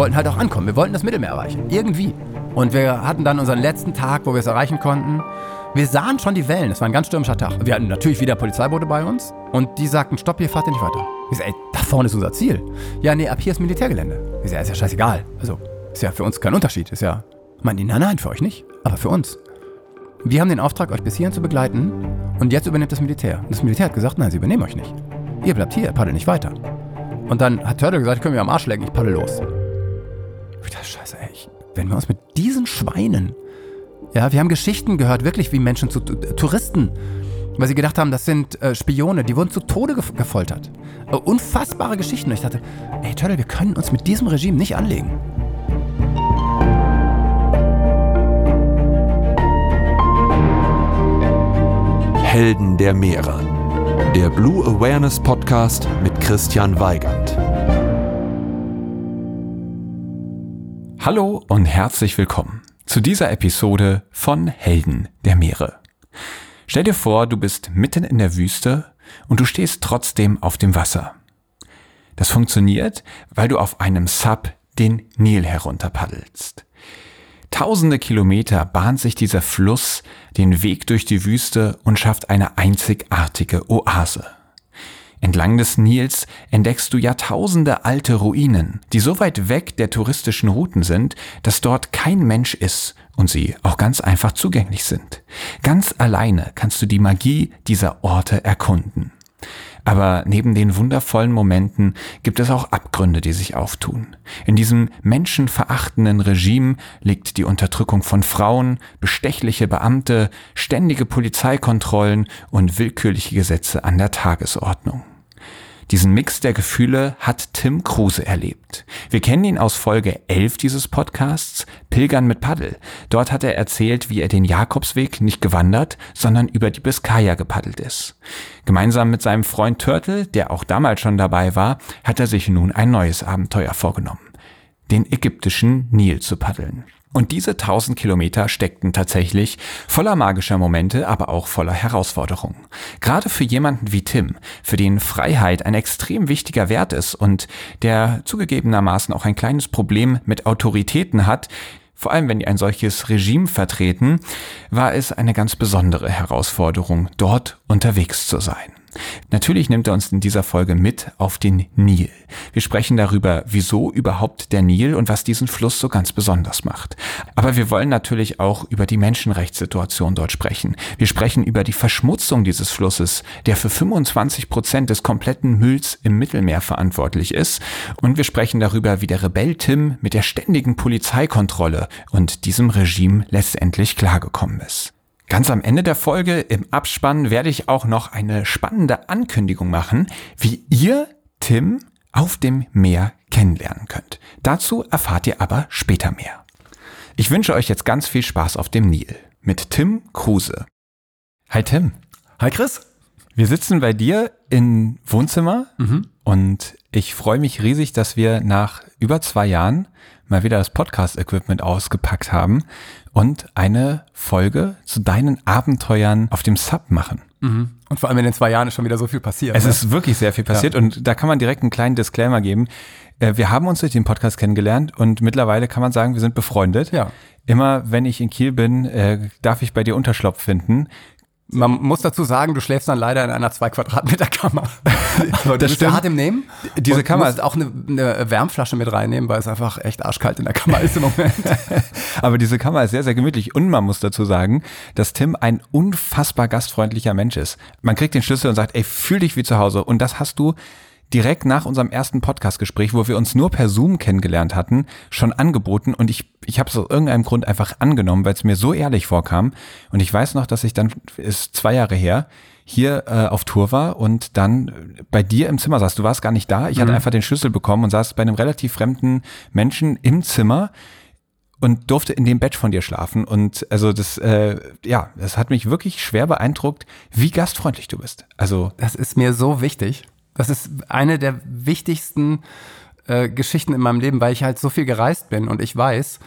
wollten halt auch ankommen. Wir wollten das Mittelmeer erreichen. Irgendwie. Und wir hatten dann unseren letzten Tag, wo wir es erreichen konnten. Wir sahen schon die Wellen. Es war ein ganz stürmischer Tag. Wir hatten natürlich wieder Polizeiboote bei uns. Und die sagten, stopp, hier fahrt ihr nicht weiter. Ich sag, ey, da vorne ist unser Ziel. Ja, nee, ab hier ist Militärgelände. Ich sag, ist ja scheißegal. Also, ist ja für uns kein Unterschied. Ist ja, die, nein, nein, für euch nicht. Aber für uns. Wir haben den Auftrag, euch bis hierhin zu begleiten. Und jetzt übernimmt das Militär. Und das Militär hat gesagt, nein, sie übernehmen euch nicht. Ihr bleibt hier, paddelt nicht weiter. Und dann hat Turtle gesagt, können wir am Arsch lecken, ich paddel los. Ich dachte, scheiße, ey, ich, wenn wir uns mit diesen Schweinen, ja, wir haben Geschichten gehört, wirklich wie Menschen zu Touristen, weil sie gedacht haben, das sind äh, Spione, die wurden zu Tode ge gefoltert. Äh, unfassbare Geschichten. Und ich dachte, ey, Turtle, wir können uns mit diesem Regime nicht anlegen. Helden der Meere der Blue Awareness Podcast mit Christian Weigand. Hallo und herzlich willkommen zu dieser Episode von Helden der Meere. Stell dir vor, du bist mitten in der Wüste und du stehst trotzdem auf dem Wasser. Das funktioniert, weil du auf einem Sub den Nil herunterpaddelst. Tausende Kilometer bahnt sich dieser Fluss den Weg durch die Wüste und schafft eine einzigartige Oase. Entlang des Nils entdeckst du Jahrtausende alte Ruinen, die so weit weg der touristischen Routen sind, dass dort kein Mensch ist und sie auch ganz einfach zugänglich sind. Ganz alleine kannst du die Magie dieser Orte erkunden. Aber neben den wundervollen Momenten gibt es auch Abgründe, die sich auftun. In diesem menschenverachtenden Regime liegt die Unterdrückung von Frauen, bestechliche Beamte, ständige Polizeikontrollen und willkürliche Gesetze an der Tagesordnung. Diesen Mix der Gefühle hat Tim Kruse erlebt. Wir kennen ihn aus Folge 11 dieses Podcasts, Pilgern mit Paddel. Dort hat er erzählt, wie er den Jakobsweg nicht gewandert, sondern über die Biskaya gepaddelt ist. Gemeinsam mit seinem Freund Turtle, der auch damals schon dabei war, hat er sich nun ein neues Abenteuer vorgenommen. Den ägyptischen Nil zu paddeln. Und diese 1000 Kilometer steckten tatsächlich voller magischer Momente, aber auch voller Herausforderungen. Gerade für jemanden wie Tim, für den Freiheit ein extrem wichtiger Wert ist und der zugegebenermaßen auch ein kleines Problem mit Autoritäten hat, vor allem wenn die ein solches Regime vertreten, war es eine ganz besondere Herausforderung, dort unterwegs zu sein. Natürlich nimmt er uns in dieser Folge mit auf den Nil. Wir sprechen darüber, wieso überhaupt der Nil und was diesen Fluss so ganz besonders macht. Aber wir wollen natürlich auch über die Menschenrechtssituation dort sprechen. Wir sprechen über die Verschmutzung dieses Flusses, der für 25 Prozent des kompletten Mülls im Mittelmeer verantwortlich ist. Und wir sprechen darüber, wie der Rebell Tim mit der ständigen Polizeikontrolle und diesem Regime letztendlich klargekommen ist. Ganz am Ende der Folge im Abspann werde ich auch noch eine spannende Ankündigung machen, wie ihr Tim auf dem Meer kennenlernen könnt. Dazu erfahrt ihr aber später mehr. Ich wünsche euch jetzt ganz viel Spaß auf dem Nil mit Tim Kruse. Hi Tim. Hi Chris. Wir sitzen bei dir im Wohnzimmer mhm. und ich freue mich riesig, dass wir nach über zwei Jahren mal wieder das Podcast-Equipment ausgepackt haben und eine Folge zu deinen Abenteuern auf dem Sub machen. Mhm. Und vor allem in den zwei Jahren ist schon wieder so viel passiert. Es ne? ist wirklich sehr viel passiert ja. und da kann man direkt einen kleinen Disclaimer geben. Äh, wir haben uns durch den Podcast kennengelernt und mittlerweile kann man sagen, wir sind befreundet. Ja. Immer wenn ich in Kiel bin, äh, darf ich bei dir Unterschlupf finden. Man muss dazu sagen, du schläfst dann leider in einer 2 Quadratmeter Kammer. Aber das stimmt. hart im Nehmen. Diese Kammer musst auch eine, eine, Wärmflasche mit reinnehmen, weil es einfach echt arschkalt in der Kammer ist im Moment. Aber diese Kammer ist sehr, sehr gemütlich. Und man muss dazu sagen, dass Tim ein unfassbar gastfreundlicher Mensch ist. Man kriegt den Schlüssel und sagt, ey, fühl dich wie zu Hause. Und das hast du direkt nach unserem ersten Podcast-Gespräch, wo wir uns nur per Zoom kennengelernt hatten, schon angeboten und ich, ich habe es aus irgendeinem Grund einfach angenommen, weil es mir so ehrlich vorkam. Und ich weiß noch, dass ich dann, ist zwei Jahre her, hier äh, auf Tour war und dann bei dir im Zimmer saß. Du warst gar nicht da. Ich mhm. hatte einfach den Schlüssel bekommen und saß bei einem relativ fremden Menschen im Zimmer und durfte in dem Bett von dir schlafen. Und also das, äh, ja, das hat mich wirklich schwer beeindruckt, wie gastfreundlich du bist. Also das ist mir so wichtig. Das ist eine der wichtigsten äh, Geschichten in meinem Leben, weil ich halt so viel gereist bin und ich weiß,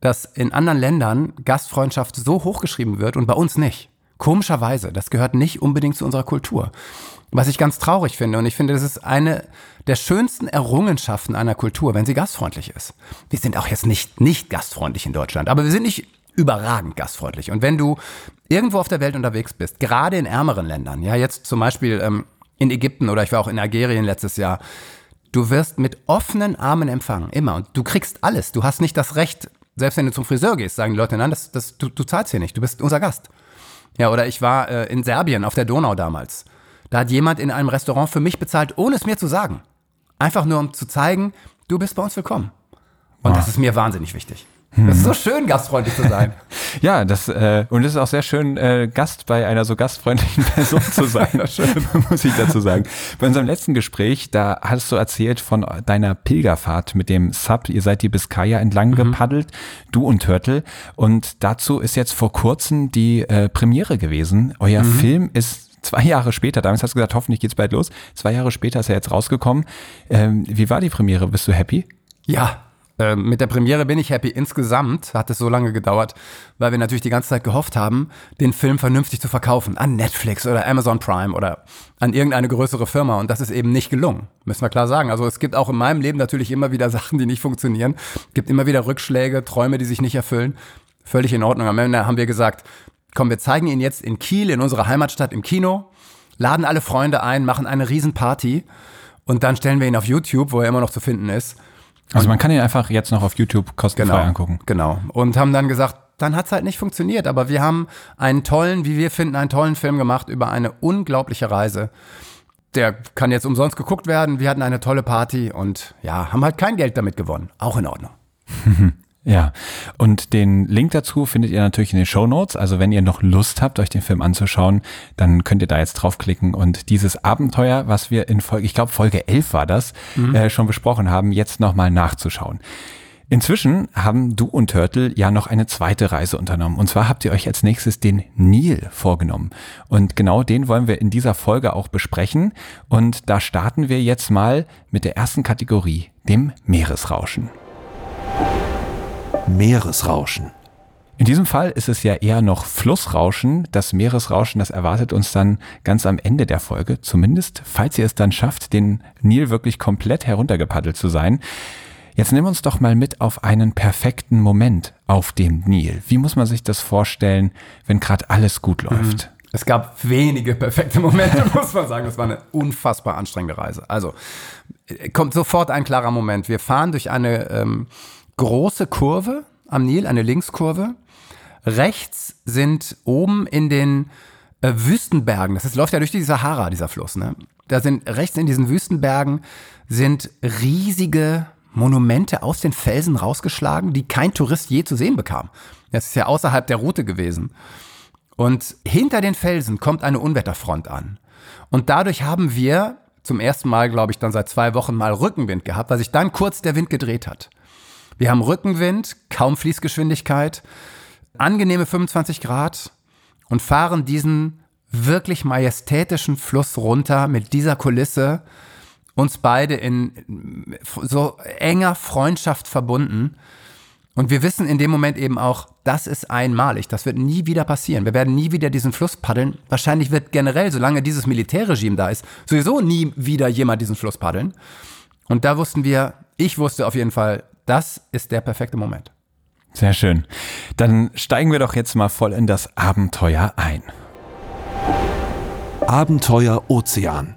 dass in anderen Ländern Gastfreundschaft so hochgeschrieben wird und bei uns nicht. Komischerweise, das gehört nicht unbedingt zu unserer Kultur. Was ich ganz traurig finde, und ich finde, das ist eine der schönsten Errungenschaften einer Kultur, wenn sie gastfreundlich ist. Wir sind auch jetzt nicht, nicht gastfreundlich in Deutschland, aber wir sind nicht überragend gastfreundlich. Und wenn du irgendwo auf der Welt unterwegs bist, gerade in ärmeren Ländern, ja, jetzt zum Beispiel ähm, in Ägypten oder ich war auch in Algerien letztes Jahr, du wirst mit offenen Armen empfangen, immer. Und du kriegst alles. Du hast nicht das Recht, selbst wenn du zum Friseur gehst, sagen die Leute, nein, das, das, du, du zahlst hier nicht, du bist unser Gast. Ja, oder ich war äh, in Serbien auf der Donau damals. Da hat jemand in einem Restaurant für mich bezahlt, ohne es mir zu sagen. Einfach nur, um zu zeigen, du bist bei uns willkommen. Und wow. das ist mir wahnsinnig wichtig. Das ist so schön, gastfreundlich zu sein. ja, das äh, und es ist auch sehr schön, äh, Gast bei einer so gastfreundlichen Person zu sein. muss ich dazu sagen. Bei unserem letzten Gespräch, da hast du erzählt von deiner Pilgerfahrt mit dem Sub. Ihr seid die Biskaya entlang mhm. gepaddelt, du und Turtle. Und dazu ist jetzt vor kurzem die äh, Premiere gewesen. Euer mhm. Film ist zwei Jahre später, damals hast du gesagt, hoffentlich geht's bald los. Zwei Jahre später ist er jetzt rausgekommen. Ähm, wie war die Premiere? Bist du happy? Ja, ähm, mit der Premiere bin ich happy. Insgesamt hat es so lange gedauert, weil wir natürlich die ganze Zeit gehofft haben, den Film vernünftig zu verkaufen. An Netflix oder Amazon Prime oder an irgendeine größere Firma. Und das ist eben nicht gelungen. Müssen wir klar sagen. Also es gibt auch in meinem Leben natürlich immer wieder Sachen, die nicht funktionieren. Es gibt immer wieder Rückschläge, Träume, die sich nicht erfüllen. Völlig in Ordnung. Am Ende haben wir gesagt, komm, wir zeigen ihn jetzt in Kiel, in unserer Heimatstadt im Kino, laden alle Freunde ein, machen eine Riesenparty und dann stellen wir ihn auf YouTube, wo er immer noch zu finden ist. Also man kann ihn einfach jetzt noch auf YouTube kostenfrei genau, angucken. Genau. Und haben dann gesagt, dann hat es halt nicht funktioniert. Aber wir haben einen tollen, wie wir finden, einen tollen Film gemacht über eine unglaubliche Reise. Der kann jetzt umsonst geguckt werden. Wir hatten eine tolle Party und ja, haben halt kein Geld damit gewonnen. Auch in Ordnung. Ja, und den Link dazu findet ihr natürlich in den Show Notes. Also wenn ihr noch Lust habt, euch den Film anzuschauen, dann könnt ihr da jetzt draufklicken und dieses Abenteuer, was wir in Folge, ich glaube Folge 11 war das, mhm. äh, schon besprochen haben, jetzt nochmal nachzuschauen. Inzwischen haben du und Turtle ja noch eine zweite Reise unternommen. Und zwar habt ihr euch als nächstes den Nil vorgenommen. Und genau den wollen wir in dieser Folge auch besprechen. Und da starten wir jetzt mal mit der ersten Kategorie, dem Meeresrauschen. Meeresrauschen. In diesem Fall ist es ja eher noch Flussrauschen. Das Meeresrauschen, das erwartet uns dann ganz am Ende der Folge. Zumindest, falls ihr es dann schafft, den Nil wirklich komplett heruntergepaddelt zu sein. Jetzt nimm uns doch mal mit auf einen perfekten Moment auf dem Nil. Wie muss man sich das vorstellen, wenn gerade alles gut mhm. läuft? Es gab wenige perfekte Momente, muss man sagen. Es war eine unfassbar anstrengende Reise. Also kommt sofort ein klarer Moment. Wir fahren durch eine ähm, große Kurve am Nil, eine Linkskurve. Rechts sind oben in den äh, Wüstenbergen, das ist, läuft ja durch die Sahara, dieser Fluss, ne? Da sind rechts in diesen Wüstenbergen sind riesige Monumente aus den Felsen rausgeschlagen, die kein Tourist je zu sehen bekam. Das ist ja außerhalb der Route gewesen. Und hinter den Felsen kommt eine Unwetterfront an. Und dadurch haben wir zum ersten Mal, glaube ich, dann seit zwei Wochen mal Rückenwind gehabt, weil sich dann kurz der Wind gedreht hat. Wir haben Rückenwind, kaum Fließgeschwindigkeit, angenehme 25 Grad und fahren diesen wirklich majestätischen Fluss runter mit dieser Kulisse, uns beide in so enger Freundschaft verbunden. Und wir wissen in dem Moment eben auch, das ist einmalig, das wird nie wieder passieren. Wir werden nie wieder diesen Fluss paddeln. Wahrscheinlich wird generell, solange dieses Militärregime da ist, sowieso nie wieder jemand diesen Fluss paddeln. Und da wussten wir, ich wusste auf jeden Fall, das ist der perfekte Moment. Sehr schön. Dann steigen wir doch jetzt mal voll in das Abenteuer ein. Abenteuer Ozean.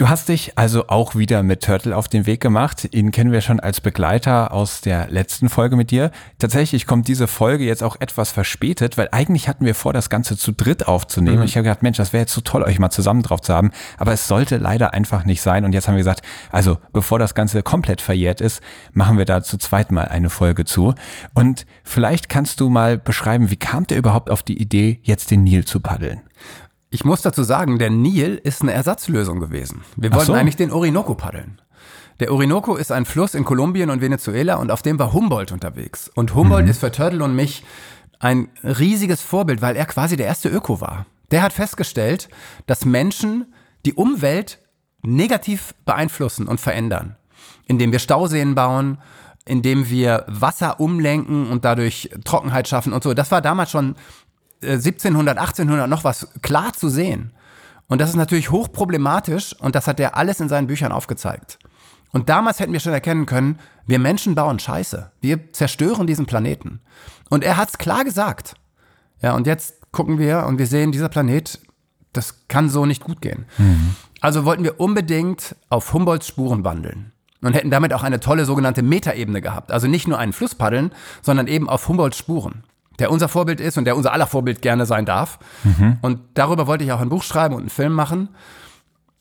Du hast dich also auch wieder mit Turtle auf den Weg gemacht. Ihn kennen wir schon als Begleiter aus der letzten Folge mit dir. Tatsächlich kommt diese Folge jetzt auch etwas verspätet, weil eigentlich hatten wir vor, das Ganze zu dritt aufzunehmen. Mhm. Ich habe gedacht, Mensch, das wäre jetzt so toll, euch mal zusammen drauf zu haben. Aber es sollte leider einfach nicht sein. Und jetzt haben wir gesagt, also bevor das Ganze komplett verjährt ist, machen wir da zu zweit mal eine Folge zu. Und vielleicht kannst du mal beschreiben, wie kam der überhaupt auf die Idee, jetzt den Nil zu paddeln? Ich muss dazu sagen, der Nil ist eine Ersatzlösung gewesen. Wir wollten so. eigentlich den Orinoco paddeln. Der Orinoco ist ein Fluss in Kolumbien und Venezuela und auf dem war Humboldt unterwegs. Und Humboldt mhm. ist für Turtle und mich ein riesiges Vorbild, weil er quasi der erste Öko war. Der hat festgestellt, dass Menschen die Umwelt negativ beeinflussen und verändern, indem wir Stauseen bauen, indem wir Wasser umlenken und dadurch Trockenheit schaffen und so. Das war damals schon 1700, 1800 noch was klar zu sehen. Und das ist natürlich hochproblematisch und das hat er alles in seinen Büchern aufgezeigt. Und damals hätten wir schon erkennen können, wir Menschen bauen Scheiße. Wir zerstören diesen Planeten. Und er hat's klar gesagt. Ja, und jetzt gucken wir und wir sehen, dieser Planet, das kann so nicht gut gehen. Mhm. Also wollten wir unbedingt auf Humboldts Spuren wandeln und hätten damit auch eine tolle sogenannte Metaebene gehabt. Also nicht nur einen Fluss paddeln, sondern eben auf Humboldts Spuren, der unser Vorbild ist und der unser aller Vorbild gerne sein darf. Mhm. Und darüber wollte ich auch ein Buch schreiben und einen Film machen.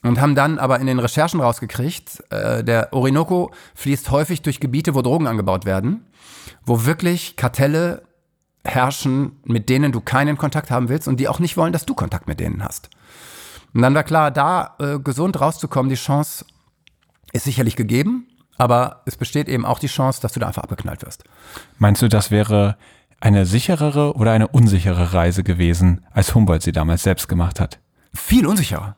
Und haben dann aber in den Recherchen rausgekriegt, äh, der Orinoco fließt häufig durch Gebiete, wo Drogen angebaut werden, wo wirklich Kartelle herrschen, mit denen du keinen Kontakt haben willst und die auch nicht wollen, dass du Kontakt mit denen hast. Und dann war klar, da äh, gesund rauszukommen, die Chance ist sicherlich gegeben, aber es besteht eben auch die Chance, dass du da einfach abgeknallt wirst. Meinst du, das wäre eine sicherere oder eine unsichere Reise gewesen, als Humboldt sie damals selbst gemacht hat? Viel unsicherer.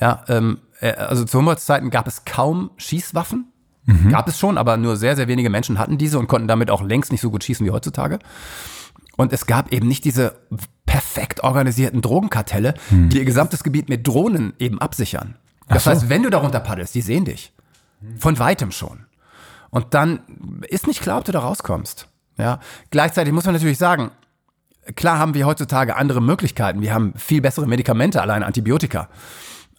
Ja, ähm, äh, also zu Humboldts Zeiten gab es kaum Schießwaffen. Mhm. Gab es schon, aber nur sehr, sehr wenige Menschen hatten diese und konnten damit auch längst nicht so gut schießen wie heutzutage. Und es gab eben nicht diese perfekt organisierten Drogenkartelle, mhm. die ihr gesamtes Gebiet mit Drohnen eben absichern. Das so. heißt, wenn du darunter paddelst, die sehen dich. Von weitem schon. Und dann ist nicht klar, ob du da rauskommst. Ja. Gleichzeitig muss man natürlich sagen, klar haben wir heutzutage andere Möglichkeiten. Wir haben viel bessere Medikamente, allein Antibiotika.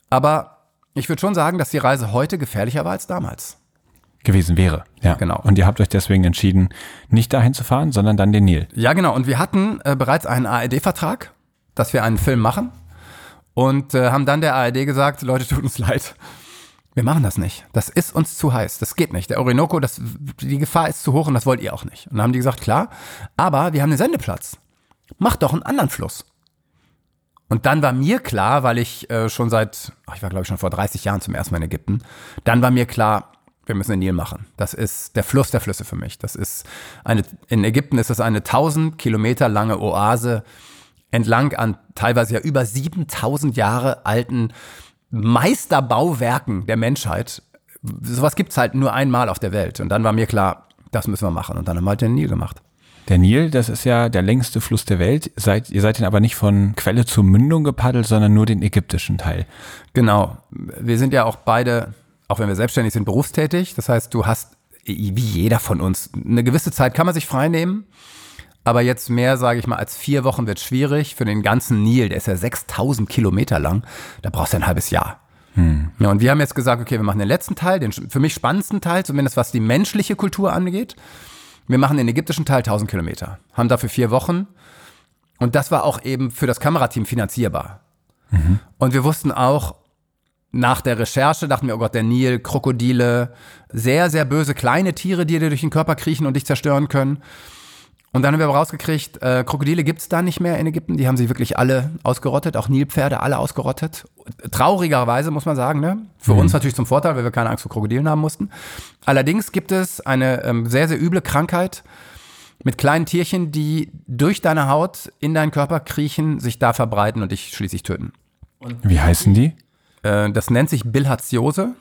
Aber ich würde schon sagen, dass die Reise heute gefährlicher war als damals. Gewesen wäre. Ja, genau. Und ihr habt euch deswegen entschieden, nicht dahin zu fahren, sondern dann den Nil. Ja, genau. Und wir hatten äh, bereits einen ARD-Vertrag, dass wir einen Film machen. Und äh, haben dann der ARD gesagt, Leute, tut uns leid. Wir machen das nicht. Das ist uns zu heiß. Das geht nicht. Der Orinoco, das, die Gefahr ist zu hoch und das wollt ihr auch nicht. Und dann haben die gesagt, klar, aber wir haben einen Sendeplatz. Macht doch einen anderen Fluss. Und dann war mir klar, weil ich äh, schon seit, ach, ich war glaube ich schon vor 30 Jahren zum ersten Mal in Ägypten, dann war mir klar, wir müssen den Nil machen. Das ist der Fluss der Flüsse für mich. Das ist eine, in Ägypten ist das eine 1000 Kilometer lange Oase entlang an teilweise ja über 7000 Jahre alten Meisterbauwerken der Menschheit. Sowas gibt es halt nur einmal auf der Welt. Und dann war mir klar, das müssen wir machen. Und dann haben wir halt den Nil gemacht. Der Nil, das ist ja der längste Fluss der Welt. Seid, ihr seid ihn aber nicht von Quelle zur Mündung gepaddelt, sondern nur den ägyptischen Teil. Genau. Wir sind ja auch beide, auch wenn wir selbstständig sind, berufstätig. Das heißt, du hast, wie jeder von uns, eine gewisse Zeit kann man sich frei nehmen. Aber jetzt mehr, sage ich mal, als vier Wochen wird schwierig. Für den ganzen Nil, der ist ja 6000 Kilometer lang, da brauchst du ein halbes Jahr. Hm. Ja, und wir haben jetzt gesagt, okay, wir machen den letzten Teil, den für mich spannendsten Teil, zumindest was die menschliche Kultur angeht. Wir machen den ägyptischen Teil 1000 Kilometer, haben dafür vier Wochen. Und das war auch eben für das Kamerateam finanzierbar. Mhm. Und wir wussten auch, nach der Recherche dachten wir, oh Gott, der Nil, Krokodile, sehr, sehr böse kleine Tiere, die dir durch den Körper kriechen und dich zerstören können. Und dann haben wir aber rausgekriegt, äh, Krokodile gibt's da nicht mehr in Ägypten. Die haben sie wirklich alle ausgerottet, auch Nilpferde alle ausgerottet. Traurigerweise muss man sagen, ne? Für mhm. uns natürlich zum Vorteil, weil wir keine Angst vor Krokodilen haben mussten. Allerdings gibt es eine ähm, sehr, sehr üble Krankheit mit kleinen Tierchen, die durch deine Haut in deinen Körper kriechen, sich da verbreiten und dich schließlich töten. Und Wie heißen die? Äh, das nennt sich Bilharziose.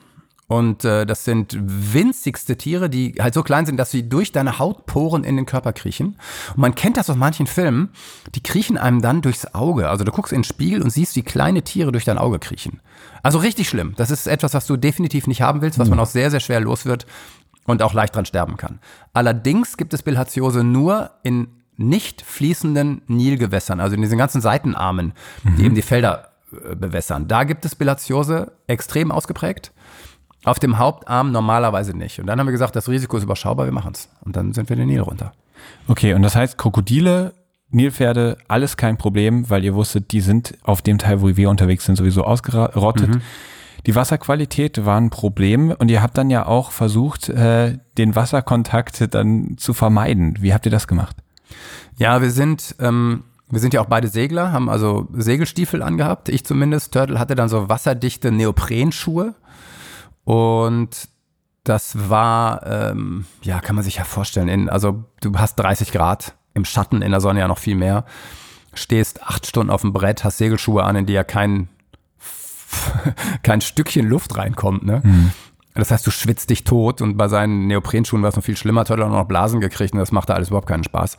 Und äh, das sind winzigste Tiere, die halt so klein sind, dass sie durch deine Hautporen in den Körper kriechen. Und man kennt das aus manchen Filmen, die kriechen einem dann durchs Auge. Also du guckst in den Spiegel und siehst, wie kleine Tiere durch dein Auge kriechen. Also richtig schlimm. Das ist etwas, was du definitiv nicht haben willst, was man auch sehr, sehr schwer los wird und auch leicht dran sterben kann. Allerdings gibt es Bilharziose nur in nicht fließenden Nilgewässern, also in diesen ganzen Seitenarmen, mhm. die eben die Felder äh, bewässern. Da gibt es Bilharziose extrem ausgeprägt. Auf dem Hauptarm normalerweise nicht. Und dann haben wir gesagt, das Risiko ist überschaubar, wir machen es. Und dann sind wir den Nil runter. Okay, und das heißt, Krokodile, Nilpferde, alles kein Problem, weil ihr wusstet, die sind auf dem Teil, wo wir unterwegs sind, sowieso ausgerottet. Mhm. Die Wasserqualität war ein Problem und ihr habt dann ja auch versucht, äh, den Wasserkontakt dann zu vermeiden. Wie habt ihr das gemacht? Ja, wir sind, ähm, wir sind ja auch beide Segler, haben also Segelstiefel angehabt. Ich zumindest. Turtle hatte dann so wasserdichte Neoprenschuhe. Und das war, ähm, ja, kann man sich ja vorstellen. In, also du hast 30 Grad im Schatten, in der Sonne ja noch viel mehr. Stehst acht Stunden auf dem Brett, hast Segelschuhe an, in die ja kein, kein Stückchen Luft reinkommt. Ne? Mhm. Das heißt, du schwitzt dich tot und bei seinen Neoprenschuhen war es noch viel schlimmer. Hat er auch noch Blasen gekriegt und das machte alles überhaupt keinen Spaß.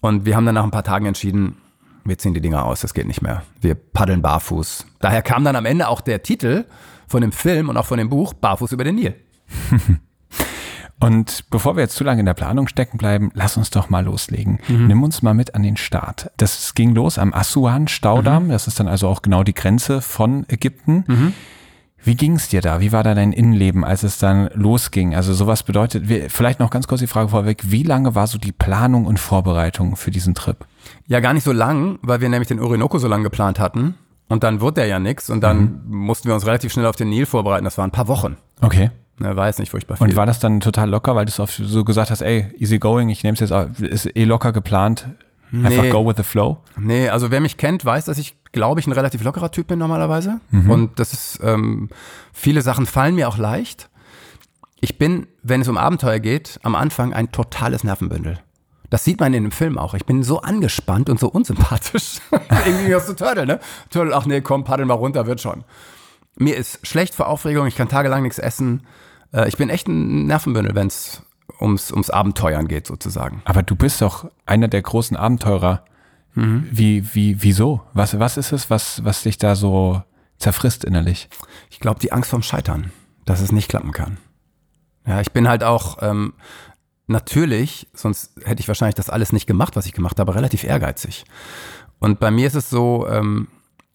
Und wir haben dann nach ein paar Tagen entschieden, wir ziehen die Dinger aus, das geht nicht mehr. Wir paddeln barfuß. Daher kam dann am Ende auch der Titel von dem Film und auch von dem Buch Barfuß über den Nil. Und bevor wir jetzt zu lange in der Planung stecken bleiben, lass uns doch mal loslegen. Mhm. Nimm uns mal mit an den Start. Das ging los am Assuan-Staudamm. Mhm. Das ist dann also auch genau die Grenze von Ägypten. Mhm. Wie ging es dir da? Wie war da dein Innenleben, als es dann losging? Also sowas bedeutet, vielleicht noch ganz kurz die Frage vorweg, wie lange war so die Planung und Vorbereitung für diesen Trip? Ja, gar nicht so lang, weil wir nämlich den Orinoco so lange geplant hatten. Und dann wurde der ja nichts und dann mhm. mussten wir uns relativ schnell auf den Nil vorbereiten. Das waren ein paar Wochen. Okay. Ne, war jetzt nicht furchtbar viel. Und war das dann total locker, weil du so gesagt hast, ey, easy going, ich nehme es jetzt, ist eh locker geplant, einfach nee. go with the flow? Nee, also wer mich kennt, weiß, dass ich, glaube ich, ein relativ lockerer Typ bin normalerweise. Mhm. Und das ist, ähm, viele Sachen fallen mir auch leicht. Ich bin, wenn es um Abenteuer geht, am Anfang ein totales Nervenbündel. Das sieht man in dem Film auch. Ich bin so angespannt und so unsympathisch. Irgendwie hast du Turtle, ne? Turtle, ach nee, komm, paddel mal runter, wird schon. Mir ist schlecht vor Aufregung, ich kann tagelang nichts essen. Äh, ich bin echt ein Nervenbündel, wenn es ums, ums Abenteuern geht, sozusagen. Aber du bist doch einer der großen Abenteurer. Mhm. Wie, wie, wieso? Was, was ist es, was, was dich da so zerfrisst innerlich? Ich glaube, die Angst vorm Scheitern, dass es nicht klappen kann. Ja, ich bin halt auch ähm, natürlich, sonst hätte ich wahrscheinlich das alles nicht gemacht, was ich gemacht habe, relativ ehrgeizig. Und bei mir ist es so, ähm,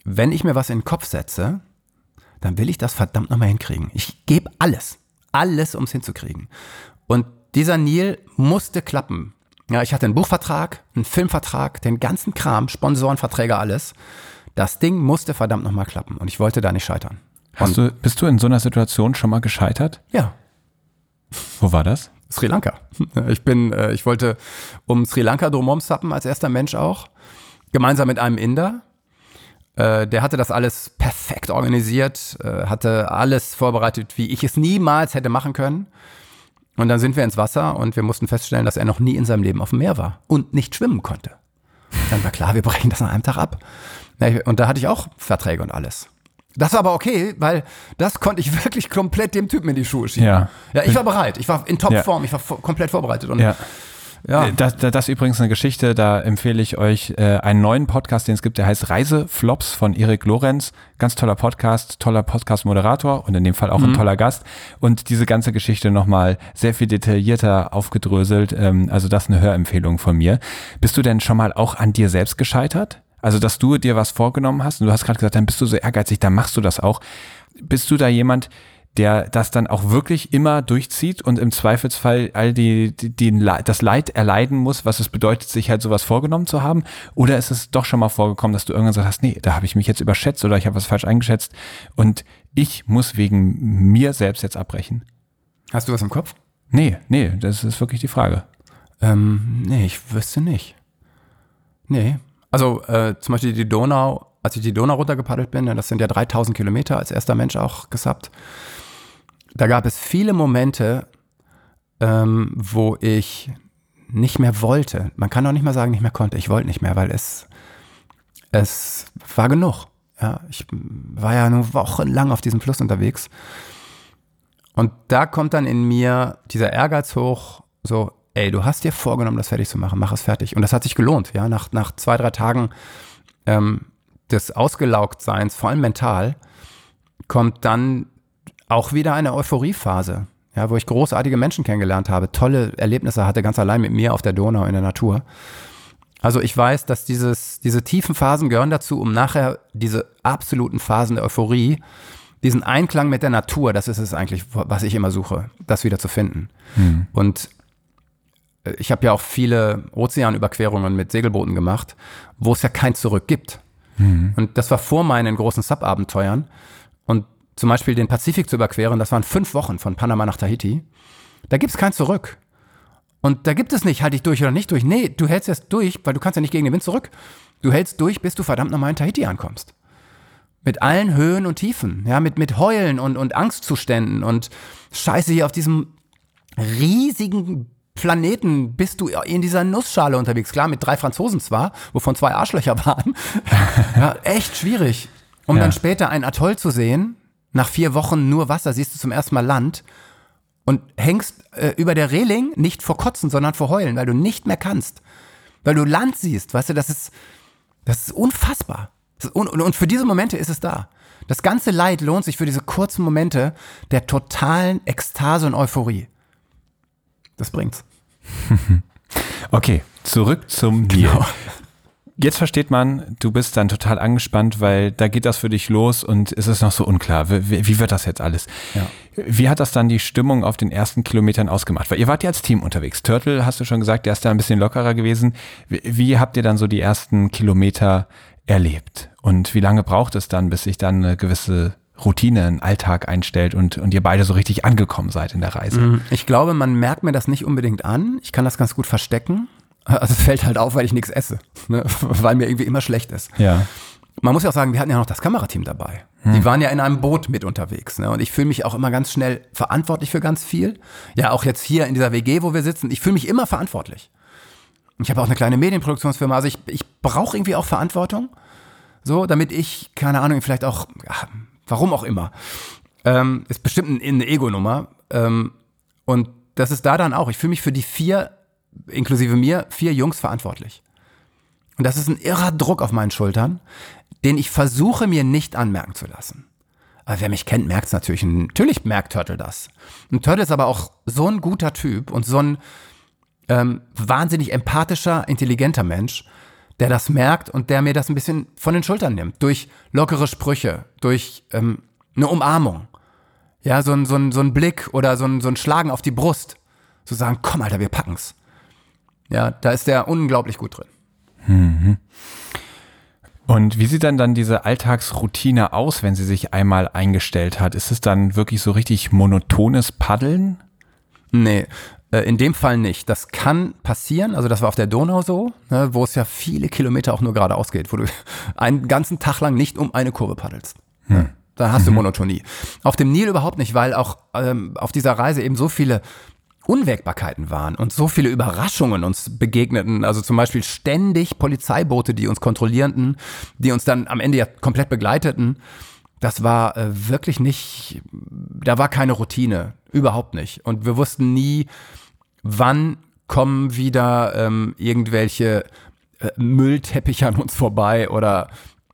wenn ich mir was in den Kopf setze, dann will ich das verdammt nochmal hinkriegen. Ich gebe alles, alles, um es hinzukriegen. Und dieser Nil musste klappen. Ja, ich hatte einen Buchvertrag, einen Filmvertrag, den ganzen Kram, Sponsorenverträge, alles. Das Ding musste verdammt nochmal klappen und ich wollte da nicht scheitern. Hast du, bist du in so einer Situation schon mal gescheitert? Ja. Wo war das? Sri Lanka. Ich bin, äh, ich wollte um Sri Lanka drumherum sappen als erster Mensch auch. Gemeinsam mit einem Inder. Äh, der hatte das alles perfekt organisiert, äh, hatte alles vorbereitet, wie ich es niemals hätte machen können. Und dann sind wir ins Wasser und wir mussten feststellen, dass er noch nie in seinem Leben auf dem Meer war und nicht schwimmen konnte. Dann war klar, wir brechen das an einem Tag ab. Und da hatte ich auch Verträge und alles. Das war aber okay, weil das konnte ich wirklich komplett dem Typen in die Schuhe schieben. Ja, ja ich war bereit. Ich war in Topform. Ja. Ich war komplett vorbereitet. Und ja. Ja. Äh, das, das, ist übrigens eine Geschichte, da empfehle ich euch äh, einen neuen Podcast, den es gibt, der heißt Reiseflops von Erik Lorenz. Ganz toller Podcast, toller Podcast-Moderator und in dem Fall auch mhm. ein toller Gast. Und diese ganze Geschichte nochmal sehr viel detaillierter aufgedröselt. Ähm, also das ist eine Hörempfehlung von mir. Bist du denn schon mal auch an dir selbst gescheitert? Also, dass du dir was vorgenommen hast und du hast gerade gesagt, dann bist du so ehrgeizig, dann machst du das auch. Bist du da jemand, der das dann auch wirklich immer durchzieht und im Zweifelsfall all die, die, die, das Leid erleiden muss, was es bedeutet, sich halt sowas vorgenommen zu haben? Oder ist es doch schon mal vorgekommen, dass du irgendwann gesagt hast, nee, da habe ich mich jetzt überschätzt oder ich habe was falsch eingeschätzt und ich muss wegen mir selbst jetzt abbrechen? Hast du was im Kopf? Nee, nee, das ist wirklich die Frage. Ähm, nee, ich wüsste nicht. Nee. Also äh, zum Beispiel die Donau, als ich die Donau runtergepaddelt bin, das sind ja 3000 Kilometer als erster Mensch auch gesappt, da gab es viele Momente, ähm, wo ich nicht mehr wollte. Man kann auch nicht mal sagen, nicht mehr konnte. Ich wollte nicht mehr, weil es, es war genug. Ja, ich war ja nur wochenlang auf diesem Fluss unterwegs. Und da kommt dann in mir dieser Ehrgeiz hoch, so, ey, du hast dir vorgenommen, das fertig zu machen, mach es fertig. Und das hat sich gelohnt, ja, nach, nach zwei, drei Tagen ähm, des Ausgelaugtseins, vor allem mental, kommt dann auch wieder eine Euphoriephase, ja, wo ich großartige Menschen kennengelernt habe, tolle Erlebnisse hatte, ganz allein mit mir auf der Donau in der Natur. Also ich weiß, dass dieses, diese tiefen Phasen gehören dazu, um nachher diese absoluten Phasen der Euphorie, diesen Einklang mit der Natur, das ist es eigentlich, was ich immer suche, das wieder zu finden. Mhm. Und ich habe ja auch viele Ozeanüberquerungen mit Segelbooten gemacht, wo es ja kein Zurück gibt. Mhm. Und das war vor meinen großen Sub-Abenteuern. Und zum Beispiel den Pazifik zu überqueren, das waren fünf Wochen von Panama nach Tahiti. Da gibt es kein Zurück. Und da gibt es nicht, halte ich durch oder nicht durch. Nee, du hältst erst durch, weil du kannst ja nicht gegen den Wind zurück. Du hältst durch, bis du verdammt nochmal in Tahiti ankommst. Mit allen Höhen und Tiefen, ja, mit, mit Heulen und, und Angstzuständen und Scheiße hier auf diesem riesigen Planeten bist du in dieser Nussschale unterwegs. Klar, mit drei Franzosen zwar, wovon zwei Arschlöcher waren. ja, echt schwierig. Um ja. dann später ein Atoll zu sehen, nach vier Wochen nur Wasser siehst du zum ersten Mal Land und hängst äh, über der Reling nicht vor Kotzen, sondern vor Heulen, weil du nicht mehr kannst. Weil du Land siehst, weißt du, das ist, Das ist unfassbar. Das ist un und für diese Momente ist es da. Das ganze Leid lohnt sich für diese kurzen Momente der totalen Ekstase und Euphorie. Das bringt's. okay, zurück zum Nil. Genau. Jetzt versteht man, du bist dann total angespannt, weil da geht das für dich los und es ist noch so unklar. Wie, wie wird das jetzt alles? Ja. Wie hat das dann die Stimmung auf den ersten Kilometern ausgemacht? Weil ihr wart ja als Team unterwegs. Turtle, hast du schon gesagt, der ist da ein bisschen lockerer gewesen. Wie, wie habt ihr dann so die ersten Kilometer erlebt? Und wie lange braucht es dann, bis sich dann eine gewisse Routine, ein Alltag einstellt und, und ihr beide so richtig angekommen seid in der Reise? Mhm. Ich glaube, man merkt mir das nicht unbedingt an. Ich kann das ganz gut verstecken. Also es fällt halt auf, weil ich nichts esse, ne? weil mir irgendwie immer schlecht ist. Ja. Man muss ja auch sagen, wir hatten ja noch das Kamerateam dabei. Hm. Die waren ja in einem Boot mit unterwegs. Ne? Und ich fühle mich auch immer ganz schnell verantwortlich für ganz viel. Ja, auch jetzt hier in dieser WG, wo wir sitzen, ich fühle mich immer verantwortlich. Ich habe auch eine kleine Medienproduktionsfirma, also ich, ich brauche irgendwie auch Verantwortung. So, damit ich, keine Ahnung, vielleicht auch, ach, warum auch immer. Ähm, ist bestimmt eine Ego-Nummer. Ähm, und das ist da dann auch. Ich fühle mich für die vier inklusive mir, vier Jungs verantwortlich. Und das ist ein irrer Druck auf meinen Schultern, den ich versuche mir nicht anmerken zu lassen. Aber wer mich kennt, merkt es natürlich. Natürlich merkt Turtle das. Und Turtle ist aber auch so ein guter Typ und so ein ähm, wahnsinnig empathischer, intelligenter Mensch, der das merkt und der mir das ein bisschen von den Schultern nimmt. Durch lockere Sprüche, durch ähm, eine Umarmung. Ja, so ein, so, ein, so ein Blick oder so ein, so ein Schlagen auf die Brust. Zu sagen, komm Alter, wir packen's. Ja, da ist der unglaublich gut drin. Mhm. Und wie sieht dann dann diese Alltagsroutine aus, wenn sie sich einmal eingestellt hat? Ist es dann wirklich so richtig monotones Paddeln? Nee, in dem Fall nicht. Das kann passieren, also das war auf der Donau so, ne, wo es ja viele Kilometer auch nur geradeaus geht, wo du einen ganzen Tag lang nicht um eine Kurve paddelst. Hm. Da hast mhm. du Monotonie. Auf dem Nil überhaupt nicht, weil auch ähm, auf dieser Reise eben so viele Unwägbarkeiten waren und so viele Überraschungen uns begegneten. Also zum Beispiel ständig Polizeiboote, die uns kontrollierten, die uns dann am Ende ja komplett begleiteten. Das war äh, wirklich nicht, da war keine Routine, überhaupt nicht. Und wir wussten nie, wann kommen wieder ähm, irgendwelche äh, Müllteppiche an uns vorbei oder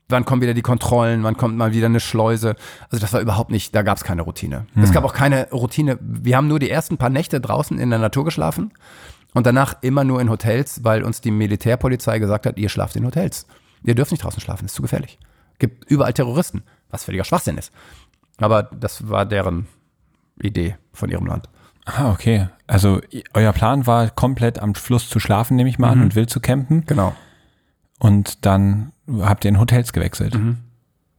wann kommen wieder die Kontrollen, wann kommt mal wieder eine Schleuse. Also das war überhaupt nicht, da gab es keine Routine. Hm. Es gab auch keine Routine. Wir haben nur die ersten paar Nächte draußen in der Natur geschlafen und danach immer nur in Hotels, weil uns die Militärpolizei gesagt hat, ihr schlaft in Hotels. Ihr dürft nicht draußen schlafen, ist zu gefährlich. Gibt überall Terroristen, was völliger Schwachsinn ist. Aber das war deren Idee von ihrem Land. Ah, okay. Also euer Plan war komplett am Fluss zu schlafen, nehme ich mal mhm. an, und wild zu campen. Genau. Und dann habt ihr in Hotels gewechselt. Mhm.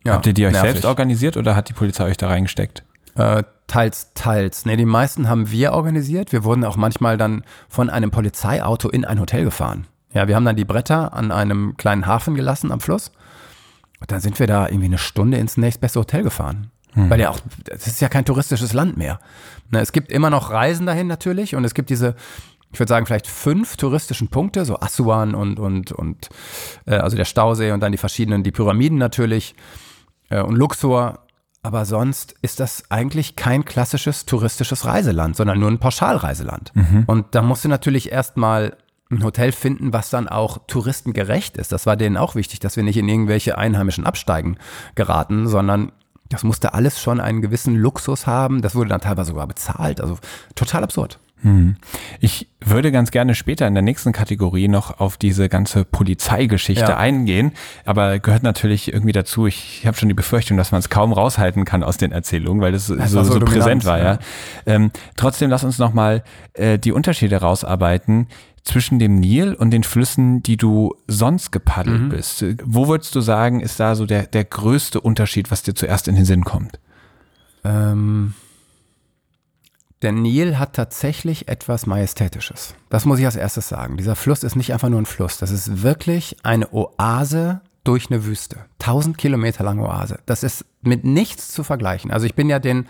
Ja, habt ihr die euch nervig. selbst organisiert oder hat die Polizei euch da reingesteckt? Äh, teils, teils. Nee, die meisten haben wir organisiert. Wir wurden auch manchmal dann von einem Polizeiauto in ein Hotel gefahren. Ja, wir haben dann die Bretter an einem kleinen Hafen gelassen am Fluss. Und dann sind wir da irgendwie eine Stunde ins nächstbeste Hotel gefahren. Hm. Weil ja auch, das ist ja kein touristisches Land mehr. Ne, es gibt immer noch Reisen dahin natürlich und es gibt diese ich würde sagen, vielleicht fünf touristischen Punkte, so Assuan und, und, und äh, also der Stausee und dann die verschiedenen, die Pyramiden natürlich äh, und Luxor. Aber sonst ist das eigentlich kein klassisches touristisches Reiseland, sondern nur ein Pauschalreiseland. Mhm. Und da musst du natürlich erstmal ein Hotel finden, was dann auch touristengerecht ist. Das war denen auch wichtig, dass wir nicht in irgendwelche einheimischen Absteigen geraten, sondern das musste alles schon einen gewissen Luxus haben. Das wurde dann teilweise sogar bezahlt. Also total absurd. Hm. Ich würde ganz gerne später in der nächsten Kategorie noch auf diese ganze Polizeigeschichte ja. eingehen, aber gehört natürlich irgendwie dazu. Ich, ich habe schon die Befürchtung, dass man es kaum raushalten kann aus den Erzählungen, weil das, das so, so, so präsent war. Ja. ja. Ähm, trotzdem lass uns nochmal äh, die Unterschiede rausarbeiten zwischen dem Nil und den Flüssen, die du sonst gepaddelt mhm. bist. Wo würdest du sagen, ist da so der, der größte Unterschied, was dir zuerst in den Sinn kommt? Ähm der Nil hat tatsächlich etwas Majestätisches. Das muss ich als erstes sagen. Dieser Fluss ist nicht einfach nur ein Fluss. Das ist wirklich eine Oase durch eine Wüste. Tausend Kilometer lange Oase. Das ist mit nichts zu vergleichen. Also ich bin ja den,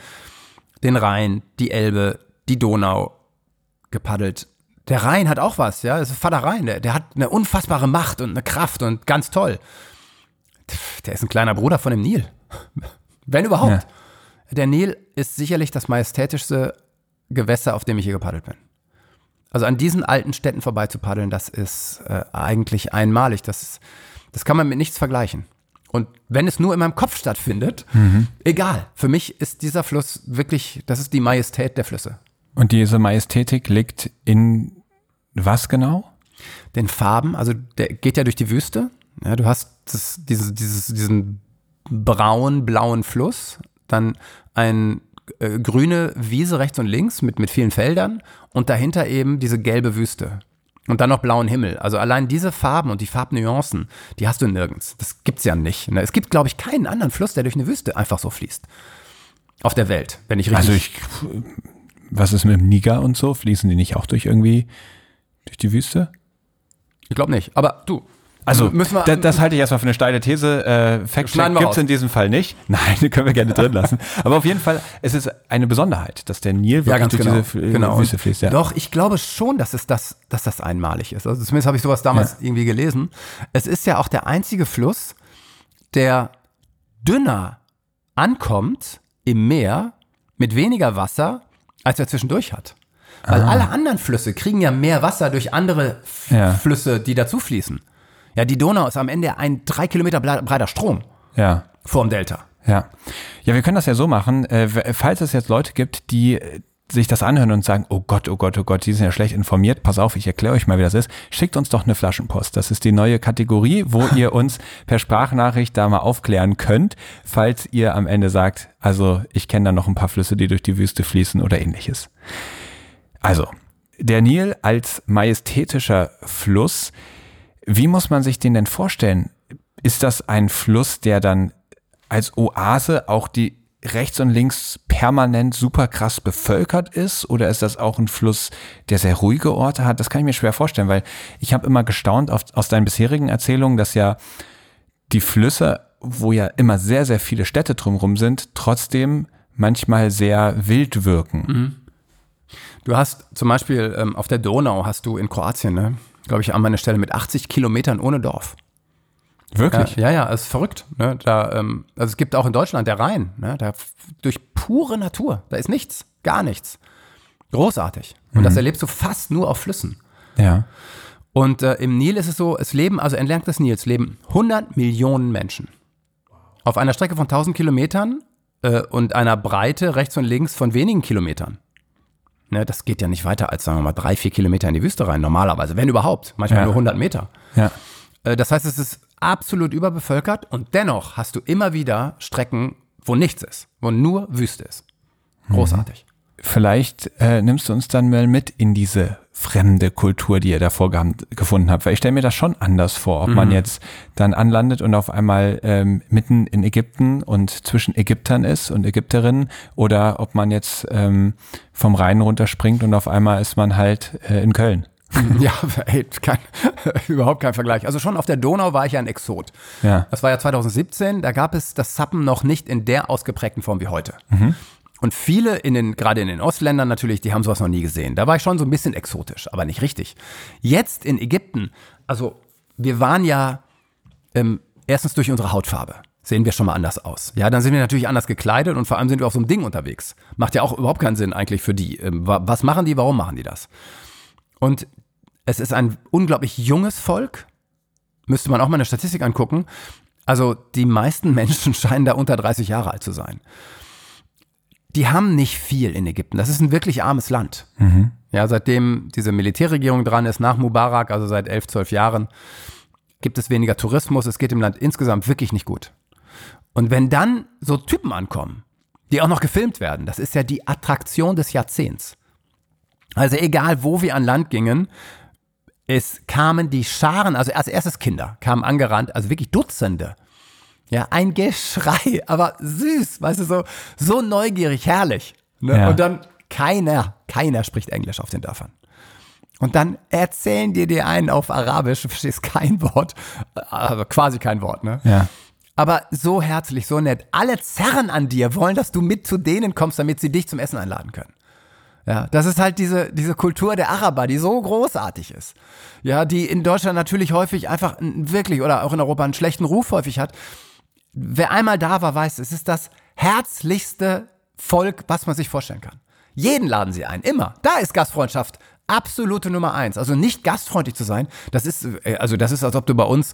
den Rhein, die Elbe, die Donau gepaddelt. Der Rhein hat auch was, ja. Das ist Vater Rhein. Der, der hat eine unfassbare Macht und eine Kraft und ganz toll. Der ist ein kleiner Bruder von dem Nil. Wenn überhaupt. Ja. Der Nil ist sicherlich das majestätischste Gewässer, auf dem ich hier gepaddelt bin. Also an diesen alten Städten vorbei zu paddeln, das ist äh, eigentlich einmalig. Das, Das kann man mit nichts vergleichen. Und wenn es nur in meinem Kopf stattfindet, egal. Für mich ist dieser Fluss wirklich, das ist die Majestät der Flüsse. Und diese Majestätik liegt in was genau? Den Farben, also der geht ja durch die Wüste. Ja, du hast das, dieses, dieses, diesen braun-blauen Fluss, dann ein äh, grüne Wiese rechts und links mit, mit vielen Feldern und dahinter eben diese gelbe Wüste. Und dann noch blauen Himmel. Also allein diese Farben und die Farbnuancen, die hast du nirgends. Das gibt's ja nicht. ne? Es gibt, glaube ich, keinen anderen Fluss, der durch eine Wüste einfach so fließt. Auf der Welt, wenn ich richtig. Also ich, was ist mit dem Niger und so? Fließen die nicht auch durch irgendwie, durch die Wüste? ich glaube nicht. Aber du. Also, müssen wir. da, das halte ich erstmal für eine steile These. Äh, Fact Schneiden wir gibt es in diesem Fall nicht. Nein, den können wir gerne drin lassen. Aber auf jeden Fall, es ist eine Besonderheit, dass der Nil wirklich ja, durch genau. diese genau. Wüste fließt. Ja. Doch, ich glaube schon, dass, es das, dass das einmalig ist. Also zumindest habe ich sowas damals irgendwie gelesen. Es ist ja auch der einzige Fluss, der dünner ankommt im Meer mit weniger Wasser, als er zwischendurch hat. Weil alle anderen Flüsse kriegen ja mehr Wasser durch andere F Ja. Flüsse, die dazufließen. Ja, die Donau ist am Ende ein drei Kilometer breiter Strom ja. vorm Delta. Ja. Ja, wir können das ja so machen, äh, falls es jetzt Leute gibt, die äh, sich das anhören und sagen, oh Gott, oh Gott, oh Gott, die sind ja schlecht informiert, pass auf, ich erkläre euch mal, wie das ist, schickt uns doch eine Flaschenpost. Das ist die neue Kategorie, wo ihr uns per Sprachnachricht da mal aufklären könnt, falls ihr am Ende sagt, also ich kenne da noch ein paar Flüsse, die durch die Wüste fließen oder ähnliches. Also, der Nil als majestätischer Fluss, wie muss man sich den denn vorstellen? Ist das ein Fluss, der dann als Oase auch die rechts und links permanent super krass bevölkert ist? Oder ist das auch ein Fluss, der sehr ruhige Orte hat? Das kann ich mir schwer vorstellen, weil ich habe immer gestaunt auf, aus deinen bisherigen Erzählungen, dass ja die Flüsse, wo ja immer sehr, sehr viele Städte drumherum sind, trotzdem manchmal sehr wild wirken. Du hast zum Beispiel ähm, auf der Donau hast du in Kroatien, ne, glaube ich, an meiner Stelle mit 80 Kilometern ohne Dorf. Ja, Wirklich? ja, ja, es ist verrückt. Ne? Da, ähm, also es gibt auch in Deutschland der Rhein, ne? da durch pure Natur, da ist nichts, gar nichts. Großartig. Und das erlebst du fast nur auf Flüssen. Ja. Und äh, im Nil ist es so, es leben, also entlang des Nils leben 100 Millionen Menschen. Auf einer Strecke von 1000 Kilometern äh, und einer Breite rechts und links von wenigen Kilometern. Ne, das geht ja nicht weiter als, sagen wir mal, drei, vier Kilometer in die Wüste rein, normalerweise, wenn überhaupt. Manchmal Ja. nur 100 Meter. Ja. Äh, Das heißt, es ist absolut überbevölkert und dennoch hast du immer wieder Strecken, wo nichts ist, wo nur Wüste ist. Großartig. Vielleicht äh, nimmst du uns dann mal mit in diese fremde Kultur, die ihr da vorgehabt- gefunden habt. Weil ich stelle mir das schon anders vor, ob man jetzt dann anlandet und auf einmal ähm, mitten in Ägypten und zwischen Ägyptern ist und Ägypterinnen oder ob man jetzt ähm, vom Rhein runterspringt und auf einmal ist man halt äh, in Köln. Ja, ey, kein, überhaupt kein Vergleich. Also schon auf der Donau war ich ja ein Exot. Ja. Das war ja 2017, da gab es das Zappen noch nicht in der ausgeprägten Form wie heute. Und viele in den, gerade in den Ostländern natürlich, die haben sowas noch nie gesehen. Da war ich schon so ein bisschen exotisch, aber nicht richtig. Jetzt in Ägypten, also wir waren ja ähm, erstens durch unsere Hautfarbe sehen wir schon mal anders aus. Ja, dann sind wir natürlich anders gekleidet und vor allem sind wir auf so einem Ding unterwegs. Macht ja auch überhaupt keinen Sinn eigentlich für die. Ähm, wa- was machen die? Warum machen die das? Und es ist ein unglaublich junges Volk. Müsste man auch mal eine Statistik angucken. Also die meisten Menschen scheinen da unter 30 Jahre alt zu sein. Die haben nicht viel in Ägypten. Das ist ein wirklich armes Land. Ja, seitdem diese Militärregierung dran ist, nach Mubarak, also seit 11, 12 Jahren, gibt es weniger Tourismus. Es geht dem Land insgesamt wirklich nicht gut. Und wenn dann so Typen ankommen, die auch noch gefilmt werden, das ist ja die Attraktion des Jahrzehnts. Also egal, wo wir an Land gingen, es kamen die Scharen, also als erstes Kinder, kamen angerannt, also wirklich Dutzende. Ja, ein Geschrei, aber süß, weißt du, so, so neugierig, herrlich. Ne? Ja. Und dann keiner, keiner spricht Englisch auf den Dörfern. Und dann erzählen die dir einen auf Arabisch, du verstehst kein Wort, also quasi kein Wort, ne? Ja. Aber so herzlich, so nett. Alle zerren an dir, wollen, dass du mit zu denen kommst, damit sie dich zum Essen einladen können. Ja, das ist halt diese, diese Kultur der Araber, die so großartig ist. Ja, die in Deutschland natürlich häufig einfach wirklich oder auch in Europa einen schlechten Ruf häufig hat. Wer einmal da war, weiß, es ist das herzlichste Volk, was man sich vorstellen kann. Jeden laden sie ein, immer. Da ist Gastfreundschaft absolute Nummer eins. Also nicht gastfreundlich zu sein, das ist, äh, also das ist, als ob du bei uns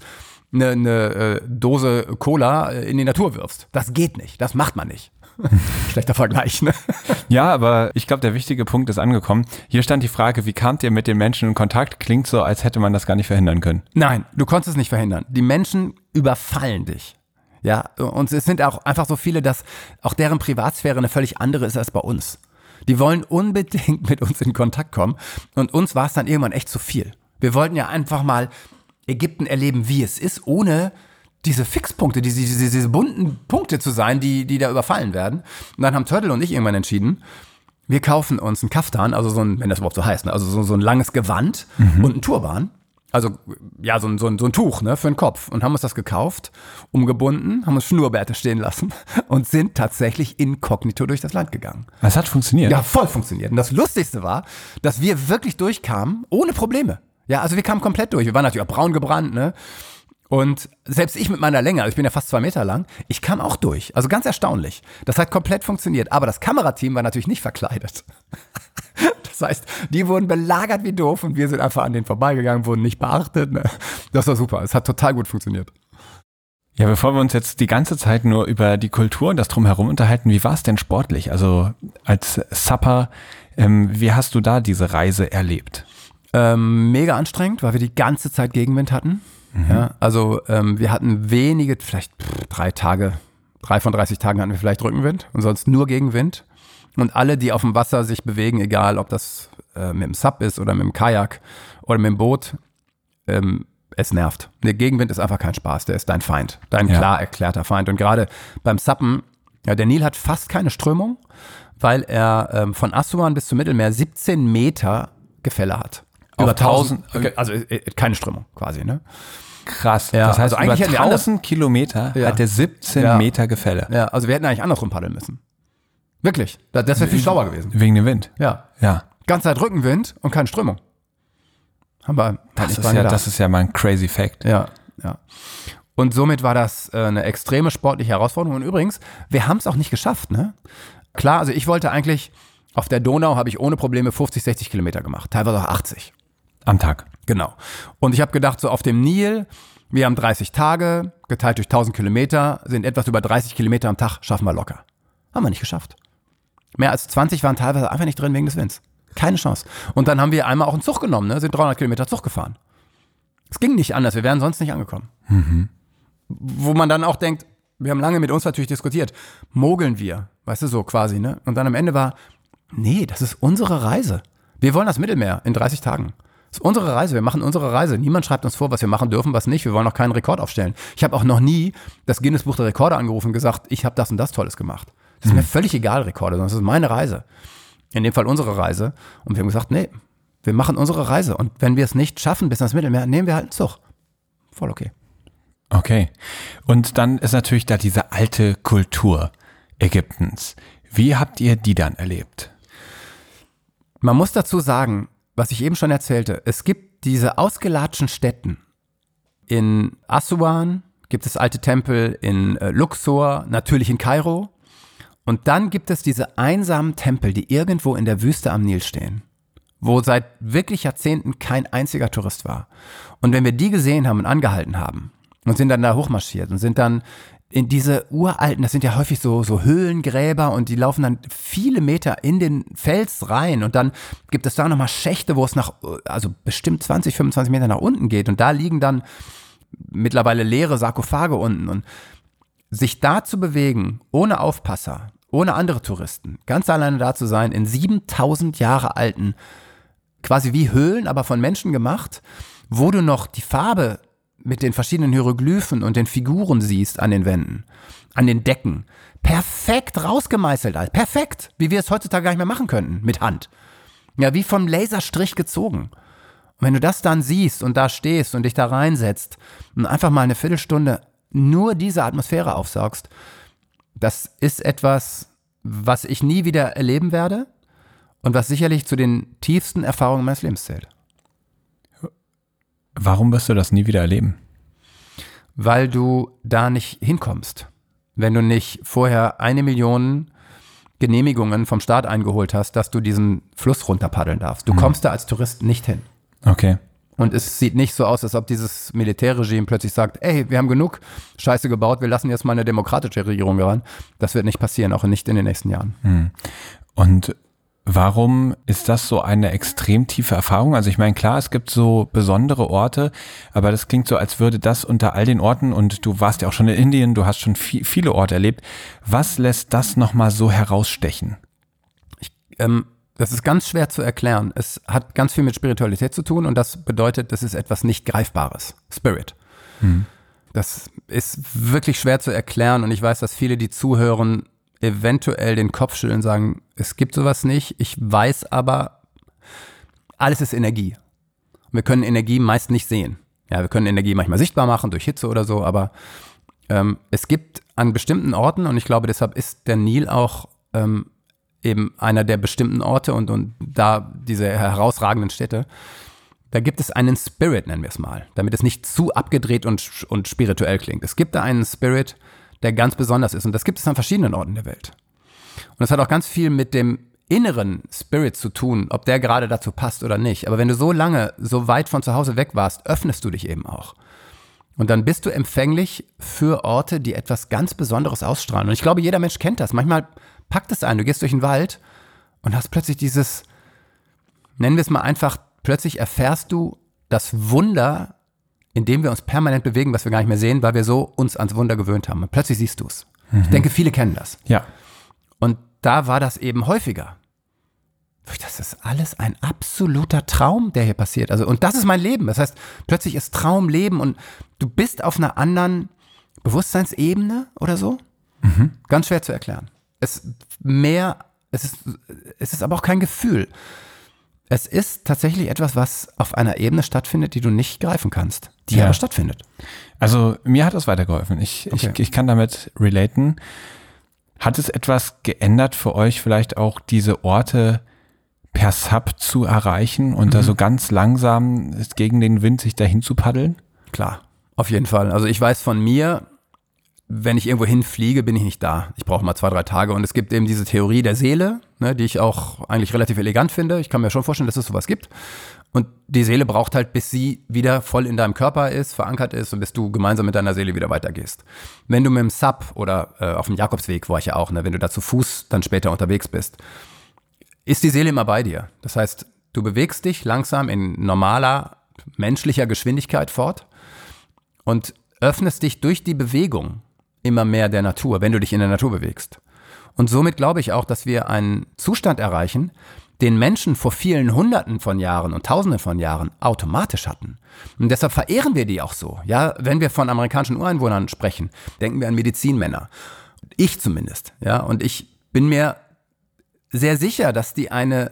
eine, eine äh, Dose Cola äh, in die Natur wirfst. Das geht nicht. Das macht man nicht. Schlechter Vergleich, ne? Ja, aber ich glaube, der wichtige Punkt ist angekommen. Hier stand die Frage, wie kamt ihr mit den Menschen in Kontakt? Klingt so, als hätte man das gar nicht verhindern können. Nein, du konntest es nicht verhindern. Die Menschen überfallen dich. Ja, und es sind auch einfach so viele, dass auch deren Privatsphäre eine völlig andere ist als bei uns. Die wollen unbedingt mit uns in Kontakt kommen. Und uns war es dann irgendwann echt zu viel. Wir wollten ja einfach mal Ägypten erleben, wie es ist, ohne diese Fixpunkte, diese, diese, diese bunten Punkte zu sein, die, die da überfallen werden. Und dann haben Turtle und ich irgendwann entschieden, wir kaufen uns einen Kaftan, also so ein, wenn das überhaupt so heißt, ne? also so, so ein langes Gewand mhm. und einen Turban. Also ja, so ein, so, ein, so ein Tuch ne, für den Kopf. Und haben uns das gekauft, umgebunden, haben uns Schnurrbärte stehen lassen und sind tatsächlich inkognito durch das Land gegangen. Das hat funktioniert. Ja, voll funktioniert. Und das Lustigste war, dass wir wirklich durchkamen, ohne Probleme. Ja, also wir kamen komplett durch. Wir waren natürlich auch braun gebrannt, ne? Und selbst ich mit meiner Länge, also ich bin ja fast zwei Meter lang, ich kam auch durch. Also ganz erstaunlich. Das hat komplett funktioniert. Aber das Kamerateam war natürlich nicht verkleidet. Das heißt, die wurden belagert wie doof und wir sind einfach an denen vorbeigegangen, wurden nicht beachtet. Ne? Das war super. Es hat total gut funktioniert. Ja, bevor wir uns jetzt die ganze Zeit nur über die Kultur und das Drumherum unterhalten, wie war es denn sportlich? Also als Supper, ähm, wie hast du da diese Reise erlebt? Ähm, mega anstrengend, weil wir die ganze Zeit Gegenwind hatten. Mhm. Ja, also ähm, wir hatten wenige, vielleicht drei Tage, drei von 30 Tagen hatten wir vielleicht Rückenwind und sonst nur Gegenwind. Und alle, die auf dem Wasser sich bewegen, egal ob das äh, mit dem Sub ist oder mit dem Kajak oder mit dem Boot, ähm, es nervt. Der Gegenwind ist einfach kein Spaß, der ist dein Feind, dein ja. klar erklärter Feind. Und gerade beim Suppen, ja, der Nil hat fast keine Strömung, weil er ähm, von Assuan bis zum Mittelmeer 17 Meter Gefälle hat. Über 1000, okay, also äh, keine Strömung quasi, ne? Krass. Ja, das heißt, also eigentlich über 1000 Kilometer ja. hat der 17 ja. Meter Gefälle. Ja, also wir hätten eigentlich andersrum paddeln müssen. Wirklich. Das wäre viel schlauer gewesen. Wegen dem Wind. Ja. Ja. Ganze Zeit Rückenwind und keine Strömung. Haben wir das ist, ja, das ist ja mal ein crazy Fact. Ja, ja. Und somit war das äh, eine extreme sportliche Herausforderung. Und übrigens, wir haben es auch nicht geschafft, ne? Klar, also ich wollte eigentlich, auf der Donau habe ich ohne Probleme 50, 60 Kilometer gemacht, teilweise auch 80. Am Tag. Genau. Und ich habe gedacht, so auf dem Nil, wir haben 30 Tage, geteilt durch 1000 Kilometer, sind etwas über 30 Kilometer am Tag, schaffen wir locker. Haben wir nicht geschafft. Mehr als 20 waren teilweise einfach nicht drin wegen des Winds. Keine Chance. Und dann haben wir einmal auch einen Zug genommen, ne? sind 300 Kilometer Zug gefahren. Es ging nicht anders, wir wären sonst nicht angekommen. Mhm. Wo man dann auch denkt, wir haben lange mit uns natürlich diskutiert, mogeln wir, weißt du, so quasi, ne? Und dann am Ende war, nee, das ist unsere Reise. Wir wollen das Mittelmeer in 30 Tagen. Das ist unsere Reise, wir machen unsere Reise. Niemand schreibt uns vor, was wir machen dürfen, was nicht. Wir wollen auch keinen Rekord aufstellen. Ich habe auch noch nie das Guinness Buch der Rekorde angerufen und gesagt, ich habe das und das Tolles gemacht. Das ist mir hm. völlig egal, Rekorde, sondern das ist meine Reise. In dem Fall unsere Reise. Und wir haben gesagt, nee, wir machen unsere Reise. Und wenn wir es nicht schaffen bis ans Mittelmeer, nehmen wir halt einen Zug. Voll okay. Okay. Und dann ist natürlich da diese alte Kultur Ägyptens. Wie habt ihr die dann erlebt? Man muss dazu sagen, was ich eben schon erzählte, es gibt diese ausgelatschten Städten. In Assuan gibt es alte Tempel, in äh, Luxor, natürlich in Kairo. Und dann gibt es diese einsamen Tempel, die irgendwo in der Wüste am Nil stehen, wo seit wirklich Jahrzehnten kein einziger Tourist war. Und wenn wir die gesehen haben und angehalten haben und sind dann da hochmarschiert und sind dann in diese uralten, das sind ja häufig so, so Höhlengräber und die laufen dann viele Meter in den Fels rein und dann gibt es da nochmal Schächte, wo es nach, also bestimmt 20, 25 Meter nach unten geht und da liegen dann mittlerweile leere Sarkophage unten und sich da zu bewegen, ohne Aufpasser, ohne andere Touristen, ganz alleine da zu sein, in 7000 Jahre alten, quasi wie Höhlen, aber von Menschen gemacht, wo du noch die Farbe mit den verschiedenen Hieroglyphen und den Figuren siehst an den Wänden, an den Decken. Perfekt rausgemeißelt, perfekt, wie wir es heutzutage gar nicht mehr machen könnten, mit Hand. Ja, wie vom Laserstrich gezogen. Und wenn du das dann siehst und da stehst und dich da reinsetzt und einfach mal eine Viertelstunde nur diese Atmosphäre aufsaugst, das ist etwas, was ich nie wieder erleben werde und was sicherlich zu den tiefsten Erfahrungen meines Lebens zählt. Warum wirst du das nie wieder erleben? Weil du da nicht hinkommst. Wenn du nicht vorher eine Million Genehmigungen vom Staat eingeholt hast, dass du diesen Fluss runterpaddeln darfst. Du mhm. kommst da als Tourist nicht hin. Okay. Und es sieht nicht so aus, als ob dieses Militärregime plötzlich sagt, ey, wir haben genug Scheiße gebaut, wir lassen jetzt mal eine demokratische Regierung ran. Das wird nicht passieren, auch nicht in den nächsten Jahren. Und warum ist das so eine extrem tiefe Erfahrung? Also ich meine, klar, es gibt so besondere Orte, aber das klingt so, als würde das unter all den Orten, und du warst ja auch schon in Indien, du hast schon viel, viele Orte erlebt. Was lässt das nochmal so herausstechen? Ähm, das ist ganz schwer zu erklären. Es hat ganz viel mit Spiritualität zu tun und das bedeutet, das ist etwas nicht Greifbares. Spirit. Das ist wirklich schwer zu erklären und ich weiß, dass viele, die zuhören, eventuell den Kopf schütteln und sagen, es gibt sowas nicht. Ich weiß aber, alles ist Energie. Wir können Energie meist nicht sehen. Ja, wir können Energie manchmal sichtbar machen durch Hitze oder so, aber ähm, es gibt an bestimmten Orten und ich glaube, deshalb ist der Nil auch ähm, eben einer der bestimmten Orte und, und da diese herausragenden Städte, da gibt es einen Spirit, nennen wir es mal, damit es nicht zu abgedreht und, und spirituell klingt. Es gibt da einen Spirit, der ganz besonders ist und das gibt es an verschiedenen Orten der Welt. Und das hat auch ganz viel mit dem inneren Spirit zu tun, ob der gerade dazu passt oder nicht. Aber wenn du so lange, so weit von zu Hause weg warst, öffnest du dich eben auch. Und dann bist du empfänglich für Orte, die etwas ganz Besonderes ausstrahlen. Und ich glaube, jeder Mensch kennt das. Manchmal packt es ein, du gehst durch den Wald und hast plötzlich dieses, nennen wir es mal einfach, plötzlich erfährst du das Wunder, in dem wir uns permanent bewegen, was wir gar nicht mehr sehen, weil wir so uns ans Wunder gewöhnt haben. Und plötzlich siehst du es. Ich denke, viele kennen das. Ja. Und da war das eben häufiger. Das ist alles ein absoluter Traum, der hier passiert. Also, und das ist mein Leben. Das heißt, plötzlich ist Traum Leben und du bist auf einer anderen Bewusstseinsebene oder so. Ganz schwer zu erklären. Es mehr, es ist, es ist aber auch kein Gefühl. Es ist tatsächlich etwas, was auf einer Ebene stattfindet, die du nicht greifen kannst, die Ja. aber stattfindet. Also mir hat das weitergeholfen. Ich, Okay. ich, ich kann damit relaten. Hat es etwas geändert für euch, vielleicht auch diese Orte per Sub zu erreichen und da so ganz langsam gegen den Wind sich dahin zu paddeln? Klar, auf jeden Fall. Also ich weiß von mir, wenn ich irgendwo hinfliege, bin ich nicht da. Ich brauche mal zwei, drei Tage. Und es gibt eben diese Theorie der Seele, ne, die ich auch eigentlich relativ elegant finde. Ich kann mir schon vorstellen, dass es sowas gibt. Und die Seele braucht halt, bis sie wieder voll in deinem Körper ist, verankert ist und bis du gemeinsam mit deiner Seele wieder weitergehst. Wenn du mit dem Sub oder äh, auf dem Jakobsweg war ich ja auch, ne, wenn du da zu Fuß dann später unterwegs bist, ist die Seele immer bei dir. Das heißt, du bewegst dich langsam in normaler menschlicher Geschwindigkeit fort und öffnest dich durch die Bewegung immer mehr der Natur, wenn du dich in der Natur bewegst. Und somit glaube ich auch, dass wir einen Zustand erreichen, den Menschen vor vielen Hunderten von Jahren und Tausenden von Jahren automatisch hatten. Und deshalb verehren wir die auch so. Ja, wenn wir von amerikanischen Ureinwohnern sprechen, denken wir an Medizinmänner. Ich zumindest. Ja, und ich bin mir sehr sicher, dass die eine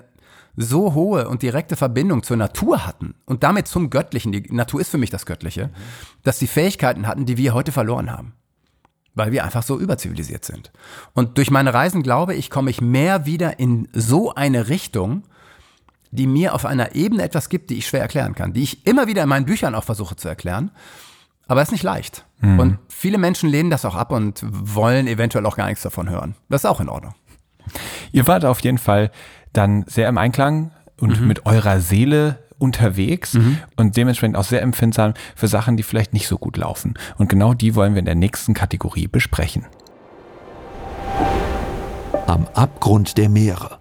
so hohe und direkte Verbindung zur Natur hatten und damit zum Göttlichen, die Natur ist für mich das Göttliche, dass sie Fähigkeiten hatten, die wir heute verloren haben. Weil wir einfach so überzivilisiert sind. Und durch meine Reisen glaube ich, komme ich mehr wieder in so eine Richtung, die mir auf einer Ebene etwas gibt, die ich schwer erklären kann, die ich immer wieder in meinen Büchern auch versuche zu erklären. Aber es ist nicht leicht. Und viele Menschen lehnen das auch ab und wollen eventuell auch gar nichts davon hören. Das ist auch in Ordnung. Ihr wart auf jeden Fall dann sehr im Einklang und mit eurer Seele unterwegs und dementsprechend auch sehr empfindsam für Sachen, die vielleicht nicht so gut laufen. Und genau die wollen wir in der nächsten Kategorie besprechen. Am Abgrund der Meere.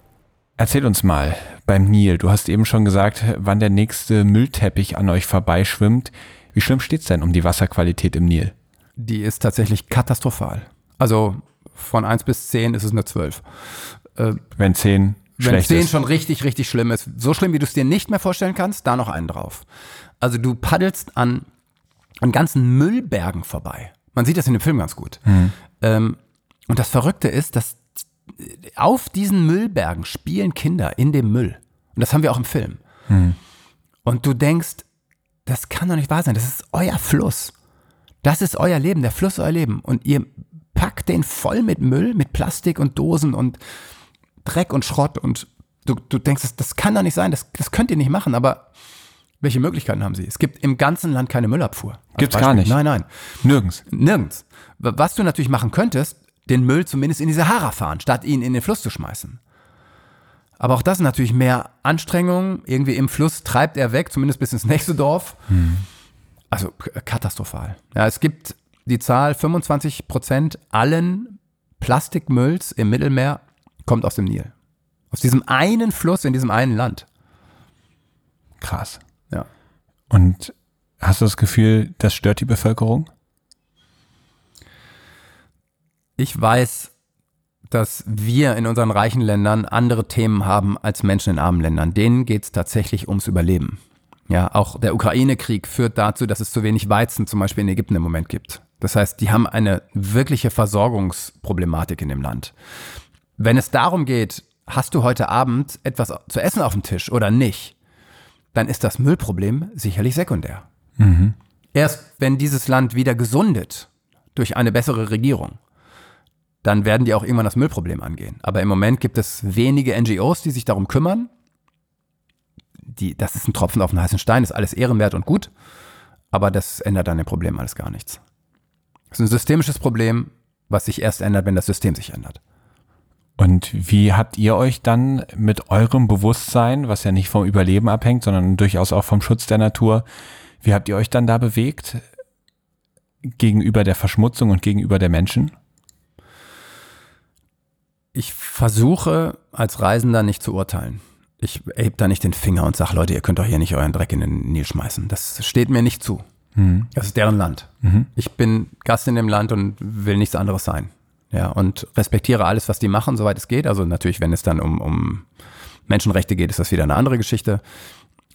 Erzähl uns mal beim Nil. Du hast eben schon gesagt, wann der nächste Müllteppich an euch vorbeischwimmt. Wie schlimm steht's denn um die Wasserqualität im Nil? Die ist tatsächlich katastrophal. Also von 1 bis 10 ist es eine 12. Wenn zehn Wenn 10 ist. schon richtig, richtig schlimm ist, so schlimm, wie du es dir nicht mehr vorstellen kannst, da noch einen drauf. Also du paddelst an, an ganzen Müllbergen vorbei. Man sieht das in dem Film ganz gut. Ähm, und das Verrückte ist, dass auf diesen Müllbergen spielen Kinder in dem Müll. Und das haben wir auch im Film. Und du denkst, das kann doch nicht wahr sein. Das ist euer Fluss. Das ist euer Leben. Der Fluss ist euer Leben. Und ihr packt den voll mit Müll, mit Plastik und Dosen und Dreck und Schrott. Und du, du denkst, das, das kann doch nicht sein. Das, das könnt ihr nicht machen. Aber welche Möglichkeiten haben sie? Es gibt im ganzen Land keine Müllabfuhr. Gibt's Beispiel. gar nicht. Nein, nein. Nirgends. Nirgends. Was du natürlich machen könntest, den Müll zumindest in die Sahara fahren, statt ihn in den Fluss zu schmeißen. Aber auch das ist natürlich mehr Anstrengung. Irgendwie im Fluss treibt er weg, zumindest bis ins nächste Dorf. Also k- katastrophal. Ja, es gibt die Zahl, 25 Prozent allen Plastikmülls im Mittelmeer kommt aus dem Nil. Aus diesem einen Fluss in diesem einen Land. Krass. Ja. Und hast du das Gefühl, das stört die Bevölkerung? Ich weiß, dass wir in unseren reichen Ländern andere Themen haben als Menschen in armen Ländern. Denen geht es tatsächlich ums Überleben. Ja, auch der Ukraine-Krieg führt dazu, dass es zu wenig Weizen zum Beispiel in Ägypten im Moment gibt. Das heißt, die haben eine wirkliche Versorgungsproblematik in dem Land. Wenn es darum geht, hast du heute Abend etwas zu essen auf dem Tisch oder nicht, dann ist das Müllproblem sicherlich sekundär. Erst wenn dieses Land wieder gesundet durch eine bessere Regierung, dann werden die auch irgendwann das Müllproblem angehen. Aber im Moment gibt es wenige NGOs, die sich darum kümmern. Die, das ist ein Tropfen auf den heißen Stein, ist alles ehrenwert und gut, aber das ändert an dem Problem alles gar nichts. Das ist ein systemisches Problem, was sich erst ändert, wenn das System sich ändert. Und wie habt ihr euch dann mit eurem Bewusstsein, was ja nicht vom Überleben abhängt, sondern durchaus auch vom Schutz der Natur, wie habt ihr euch dann da bewegt gegenüber der Verschmutzung und gegenüber der Menschen? Ich versuche als Reisender nicht zu urteilen. Ich heb da nicht den Finger und sage, Leute, ihr könnt doch hier nicht euren Dreck in den Nil schmeißen. Das steht mir nicht zu. Das ist deren Land. Ich bin Gast in dem Land und will nichts anderes sein. Ja, und respektiere alles, was die machen, soweit es geht. Also natürlich, wenn es dann um, um Menschenrechte geht, ist das wieder eine andere Geschichte.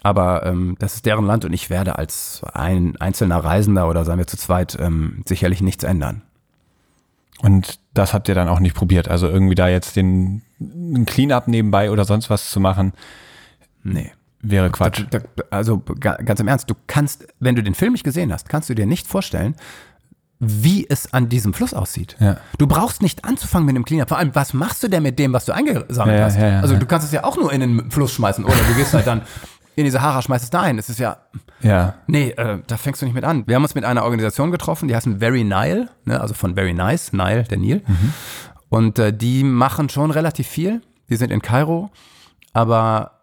Aber ähm, das ist deren Land und ich werde als ein einzelner Reisender oder sagen wir zu zweit ähm, sicherlich nichts ändern. Und das habt ihr dann auch nicht probiert. Also irgendwie da jetzt den einen Cleanup nebenbei oder sonst was zu machen, Nee. wäre Quatsch. Da, da, also ga- ganz im Ernst, du kannst, wenn du den Film nicht gesehen hast, kannst du dir nicht vorstellen, wie es an diesem Fluss aussieht. Ja. Du brauchst nicht anzufangen mit einem Cleanup. Vor allem, was machst du denn mit dem, was du eingesammelt Ja, hast? ja, also du kannst es ja auch nur in den Fluss schmeißen oder du gehst halt dann in die Sahara, schmeißt es da ein. Es ist ja, Ja. nee, äh, da fängst du nicht mit an. Wir haben uns mit einer Organisation getroffen, die heißen Very Nile, ne, also von Very Nice, Nile, der Nil. Und äh, die machen schon relativ viel. Die sind in Kairo, aber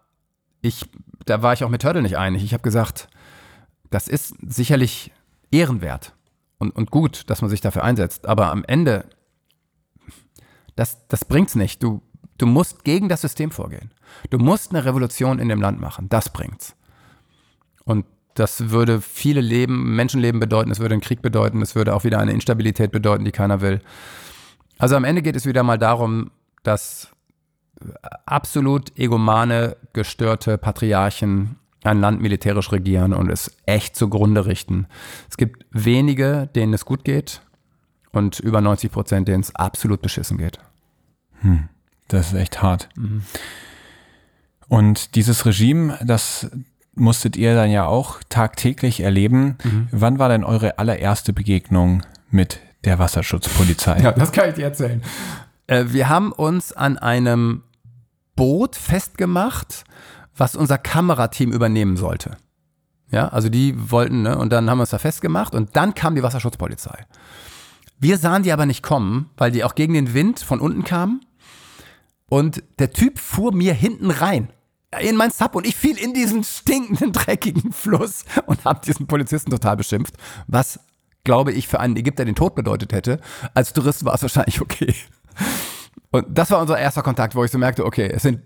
ich, da war ich auch mit Turtle nicht einig. Ich habe gesagt, das ist sicherlich ehrenwert und, und gut, dass man sich dafür einsetzt. Aber am Ende, das, das bringt's nicht. Du, du musst gegen das System vorgehen. Du musst eine Revolution in dem Land machen. Das bringt's. Und das würde viele Leben, Menschenleben bedeuten, es würde einen Krieg bedeuten, es würde auch wieder eine Instabilität bedeuten, die keiner will. Also am Ende geht es wieder mal darum, dass absolut egomane, gestörte Patriarchen ein Land militärisch regieren und es echt zugrunde richten. Es gibt wenige, denen es gut geht und über 90 Prozent, denen es absolut beschissen geht. Das ist echt hart. Und dieses Regime, das musstet ihr dann ja auch tagtäglich erleben. Wann war denn eure allererste Begegnung mit der Wasserschutzpolizei? Ja, das kann ich dir erzählen. Äh, wir haben uns an einem Boot festgemacht, was unser Kamerateam übernehmen sollte. Ja, also die wollten, ne, und dann haben wir uns da festgemacht und dann kam die Wasserschutzpolizei. Wir sahen die aber nicht kommen, weil die auch gegen den Wind von unten kamen. Und der Typ fuhr mir hinten rein in mein Sub und ich fiel in diesen stinkenden, dreckigen Fluss und habe diesen Polizisten total beschimpft, was, glaube ich, für einen Ägypter den Tod bedeutet hätte. Als Tourist war es wahrscheinlich okay. Und das war unser erster Kontakt, wo ich so merkte, okay, es sind äh,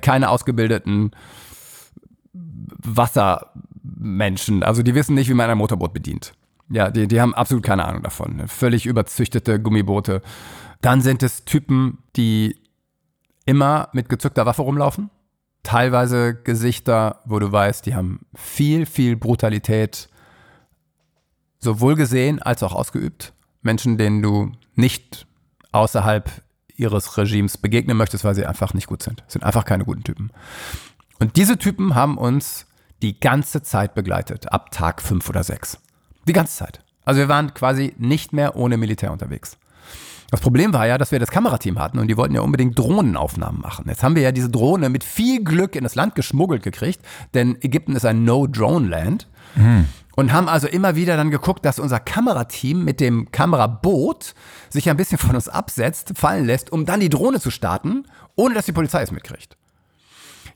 keine ausgebildeten Wassermenschen. Also die wissen nicht, wie man ein Motorboot bedient. Ja, die, die haben absolut keine Ahnung davon. Völlig überzüchtete Gummiboote. Dann sind es Typen, die immer mit gezückter Waffe rumlaufen. Teilweise Gesichter, wo du weißt, die haben viel, viel Brutalität sowohl gesehen als auch ausgeübt. Menschen, denen du nicht außerhalb ihres Regimes begegnen möchtest, weil sie einfach nicht gut sind. Sind einfach keine guten Typen. Und diese Typen haben uns die ganze Zeit begleitet, ab Tag fünf oder sechs. Die ganze Zeit. Also wir waren quasi nicht mehr ohne Militär unterwegs. Das Problem war ja, dass wir das Kamerateam hatten und die wollten ja unbedingt Drohnenaufnahmen machen. Jetzt haben wir ja diese Drohne mit viel Glück in das Land geschmuggelt gekriegt, denn Ägypten ist ein No-Drone-Land. Und haben also immer wieder dann geguckt, dass unser Kamerateam mit dem Kameraboot sich ein bisschen von uns absetzt, fallen lässt, um dann die Drohne zu starten, ohne dass die Polizei es mitkriegt.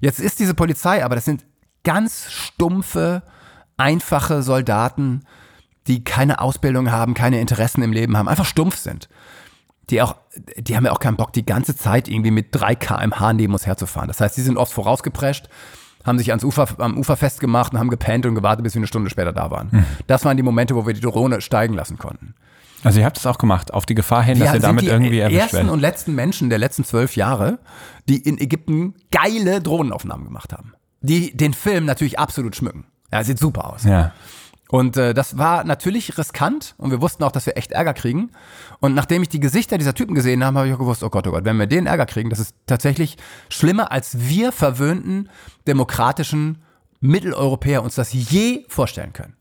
Jetzt ist diese Polizei, aber das sind ganz stumpfe, einfache Soldaten, die keine Ausbildung haben, keine Interessen im Leben haben, einfach stumpf sind. Die auch, die haben ja auch keinen Bock, die ganze Zeit irgendwie mit 3 kmh neben uns herzufahren. Das heißt, die sind oft vorausgeprescht, haben sich ans Ufer, am Ufer festgemacht und haben gepennt und gewartet, bis wir eine Stunde später da waren. Mhm. Das waren die Momente, wo wir die Drohne steigen lassen konnten. Also ihr habt es auch gemacht, auf die Gefahr hin, dass ihr damit irgendwie erwischt werdet. Die ersten und letzten Menschen der letzten zwölf Jahre, die in Ägypten geile Drohnenaufnahmen gemacht haben. Die den Film natürlich absolut schmücken. Ja, sieht super aus. Ja. Und äh, das war natürlich riskant und wir wussten auch, dass wir echt Ärger kriegen. Und nachdem ich die Gesichter dieser Typen gesehen habe, habe ich auch gewusst, oh Gott, oh Gott, wenn wir den Ärger kriegen, das ist tatsächlich schlimmer, als wir verwöhnten demokratischen Mitteleuropäer uns das je vorstellen können.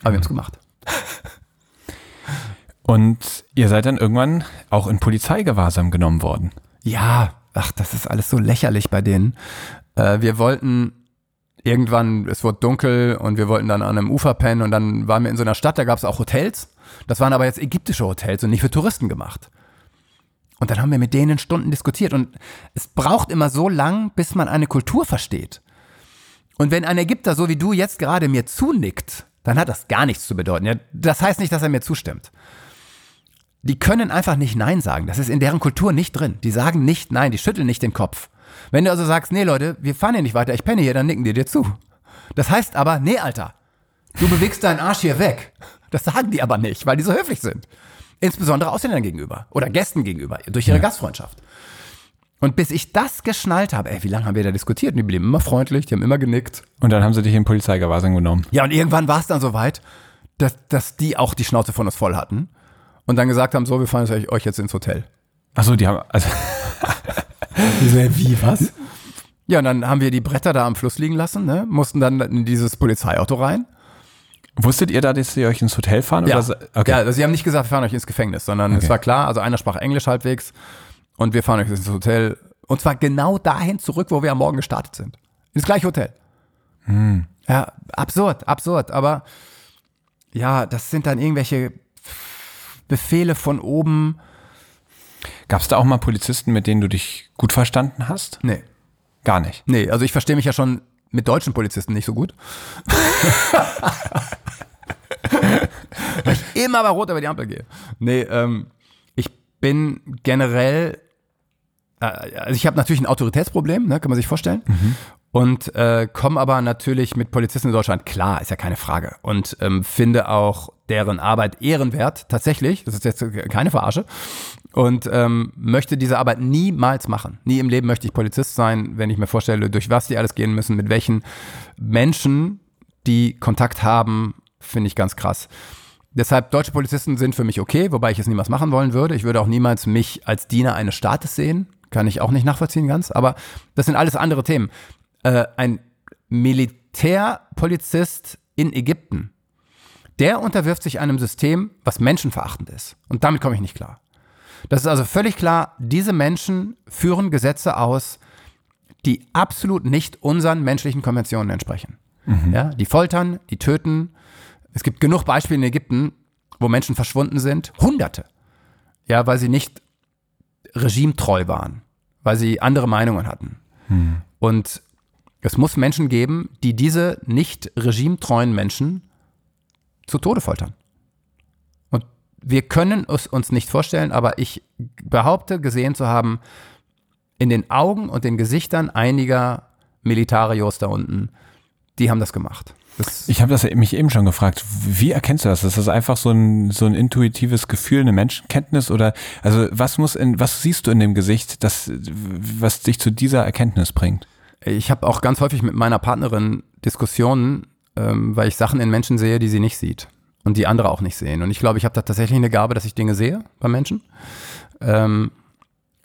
Aber wir haben es gemacht. Und ihr seid dann irgendwann auch in Polizeigewahrsam genommen worden. Ja, ach, das ist alles so lächerlich bei denen. Äh, wir wollten irgendwann, es wurde dunkel und wir wollten dann an einem Ufer pennen und dann waren wir in so einer Stadt, da gab es auch Hotels. Das waren aber jetzt ägyptische Hotels und nicht für Touristen gemacht. Und dann haben wir mit denen Stunden diskutiert und es braucht immer so lang, bis man eine Kultur versteht. Und wenn ein Ägypter so wie du jetzt gerade mir zunickt, dann hat das gar nichts zu bedeuten. Das heißt nicht, dass er mir zustimmt. Die können einfach nicht Nein sagen. Das ist in deren Kultur nicht drin. Die sagen nicht Nein, die schütteln nicht den Kopf. Wenn du also sagst, nee Leute, wir fahren hier nicht weiter, ich penne hier, dann nicken die dir zu. Das heißt aber, nee Alter, du bewegst deinen Arsch hier weg. Das sagen die aber nicht, weil die so höflich sind. Insbesondere Ausländern gegenüber oder Gästen gegenüber, durch ihre ja. Gastfreundschaft. Und bis ich das geschnallt habe, ey, wie lange haben wir da diskutiert? Und die blieben immer freundlich, die haben immer genickt. Und dann haben sie dich in Polizeigewahrsam genommen. Ja, und irgendwann war es dann soweit, dass, dass die auch die Schnauze von uns voll hatten und dann gesagt haben, so, wir fahren euch jetzt ins Hotel. Achso, die haben, also. Wie, was? Ja, und dann haben wir die Bretter da am Fluss liegen lassen, ne? mussten dann in dieses Polizeiauto rein. Wusstet ihr da, dass sie euch ins Hotel fahren? Ja, oder? Okay. ja also sie haben nicht gesagt, wir fahren euch ins Gefängnis, sondern okay. es war klar, also einer sprach Englisch halbwegs und wir fahren euch ins Hotel. Und zwar genau dahin zurück, wo wir am Morgen gestartet sind. Ins gleiche Hotel. Hm. Ja, absurd, absurd. Aber ja, das sind dann irgendwelche Befehle von oben. Gab es da auch mal Polizisten, mit denen du dich gut verstanden hast? Nee. Gar nicht. Nee, also ich verstehe mich ja schon mit deutschen Polizisten nicht so gut. Weil ich immer bei Rot über die Ampel gehe. Nee, ähm, ich bin generell, äh, also ich habe natürlich ein Autoritätsproblem, ne, kann man sich vorstellen. Mhm. Und äh, komme aber natürlich mit Polizisten in Deutschland klar, ist ja keine Frage. Und ähm, finde auch deren Arbeit ehrenwert, tatsächlich. Das ist jetzt keine Verarsche und ähm, möchte diese Arbeit niemals machen. Nie im Leben möchte ich Polizist sein, wenn ich mir vorstelle, durch was die alles gehen müssen, mit welchen Menschen die Kontakt haben, finde ich ganz krass. Deshalb, deutsche Polizisten sind für mich okay, wobei ich es niemals machen wollen würde. Ich würde auch niemals mich als Diener eines Staates sehen. Kann ich auch nicht nachvollziehen ganz. Aber das sind alles andere Themen. Äh, ein Militärpolizist in Ägypten, der unterwirft sich einem System, was menschenverachtend ist. Und damit komme ich nicht klar. Das ist also völlig klar, diese Menschen führen Gesetze aus, die absolut nicht unseren menschlichen Konventionen entsprechen. Mhm. Ja, die foltern, die töten. Es gibt genug Beispiele in Ägypten, wo Menschen verschwunden sind. Hunderte. Ja, weil sie nicht regimetreu waren, weil sie andere Meinungen hatten. Mhm. Und es muss Menschen geben, die diese nicht regimetreuen Menschen zu Tode foltern wir können es uns nicht vorstellen, aber ich behaupte, gesehen zu haben, in den Augen und den Gesichtern einiger Militarios da unten, die haben das gemacht. Das ich habe das mich eben schon gefragt. Wie erkennst du das? Ist das einfach so ein, so ein intuitives Gefühl, eine Menschenkenntnis oder also was muss in was siehst du in dem Gesicht, das was dich zu dieser Erkenntnis bringt? Ich habe auch ganz häufig mit meiner Partnerin Diskussionen, ähm, weil ich Sachen in Menschen sehe, die sie nicht sieht und die andere auch nicht sehen. Und ich glaube, ich habe da tatsächlich eine Gabe, dass ich Dinge sehe bei Menschen. Ähm,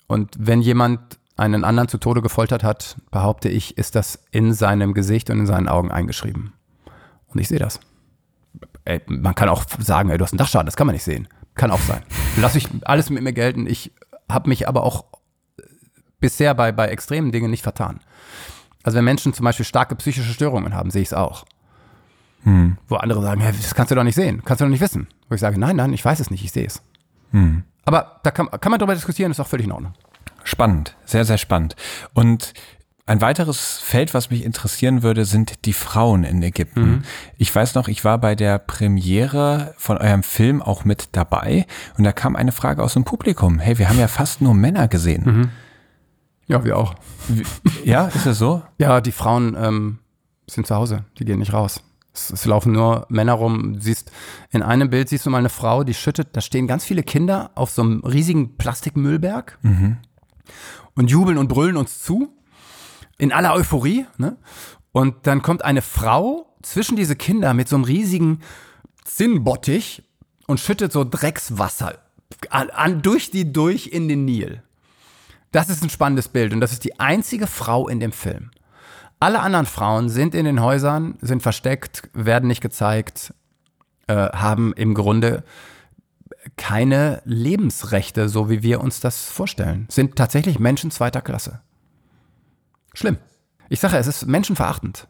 und wenn jemand einen anderen zu Tode gefoltert hat, behaupte ich, ist das in seinem Gesicht und in seinen Augen eingeschrieben. Und ich sehe das. Ey, man kann auch sagen, ey, du hast einen Dachschaden, das kann man nicht sehen. Kann auch sein. Lass ich alles mit mir gelten. Ich habe mich aber auch bisher bei, bei extremen Dingen nicht vertan. Also wenn Menschen zum Beispiel starke psychische Störungen haben, sehe ich es auch. Wo andere sagen, hey, das kannst du doch nicht sehen, kannst du doch nicht wissen. Wo ich sage, nein, nein, ich weiß es nicht, ich sehe es. Aber da kann, kann man darüber diskutieren, ist auch völlig in Ordnung. Spannend, sehr, sehr spannend. Und ein weiteres Feld, was mich interessieren würde, sind die Frauen in Ägypten. Ich weiß noch, ich war bei der Premiere von eurem Film auch mit dabei und da kam eine Frage aus dem Publikum. Hey, wir haben ja fast nur Männer gesehen. Ja, wir auch. Ja, ist das so? Ja, die Frauen ähm, sind zu Hause, die gehen nicht raus. Es, es laufen nur Männer rum. Siehst, in einem Bild siehst du mal eine Frau, die schüttet, da stehen ganz viele Kinder auf so einem riesigen Plastikmüllberg und jubeln und brüllen uns zu. In aller Euphorie. Ne? Und dann kommt eine Frau zwischen diese Kinder mit so einem riesigen Zinnbottich und schüttet so Dreckswasser an, an, durch die durch in den Nil. Das ist ein spannendes Bild und das ist die einzige Frau in dem Film. Alle anderen Frauen sind in den Häusern, sind versteckt, werden nicht gezeigt, äh, haben im Grunde keine Lebensrechte, so wie wir uns das vorstellen. Sind tatsächlich Menschen zweiter Klasse. Schlimm. Ich sage, es ist menschenverachtend.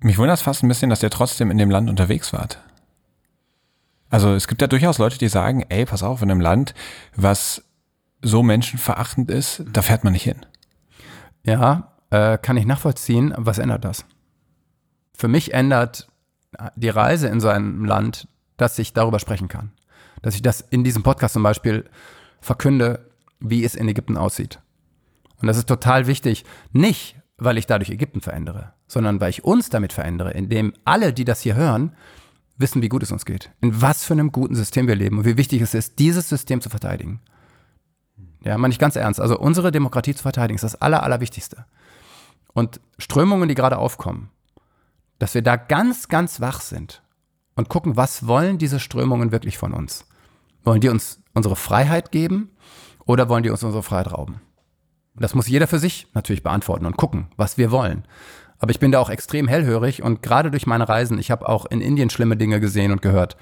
Mich wundert es fast ein bisschen, dass ihr trotzdem in dem Land unterwegs wart. Also es gibt ja durchaus Leute, die sagen, ey, pass auf, in einem Land, was so menschenverachtend ist, da fährt man nicht hin. Ja, äh, kann ich nachvollziehen. Was ändert das? Für mich ändert die Reise in so einem Land, dass ich darüber sprechen kann. Dass ich das in diesem Podcast zum Beispiel verkünde, wie es in Ägypten aussieht. Und das ist total wichtig. Nicht, weil ich dadurch Ägypten verändere, sondern weil ich uns damit verändere, indem alle, die das hier hören, wissen, wie gut es uns geht. In was für einem guten System wir leben und wie wichtig es ist, dieses System zu verteidigen. Ja, meine ich ganz ernst. Also unsere Demokratie zu verteidigen ist das Aller, Allerwichtigste. Und Strömungen, die gerade aufkommen, dass wir da ganz, ganz wach sind und gucken, was wollen diese Strömungen wirklich von uns? Wollen die uns unsere Freiheit geben oder wollen die uns unsere Freiheit rauben? Das muss jeder für sich natürlich beantworten und gucken, was wir wollen. Aber ich bin da auch extrem hellhörig und gerade durch meine Reisen, ich habe auch in Indien schlimme Dinge gesehen und gehört,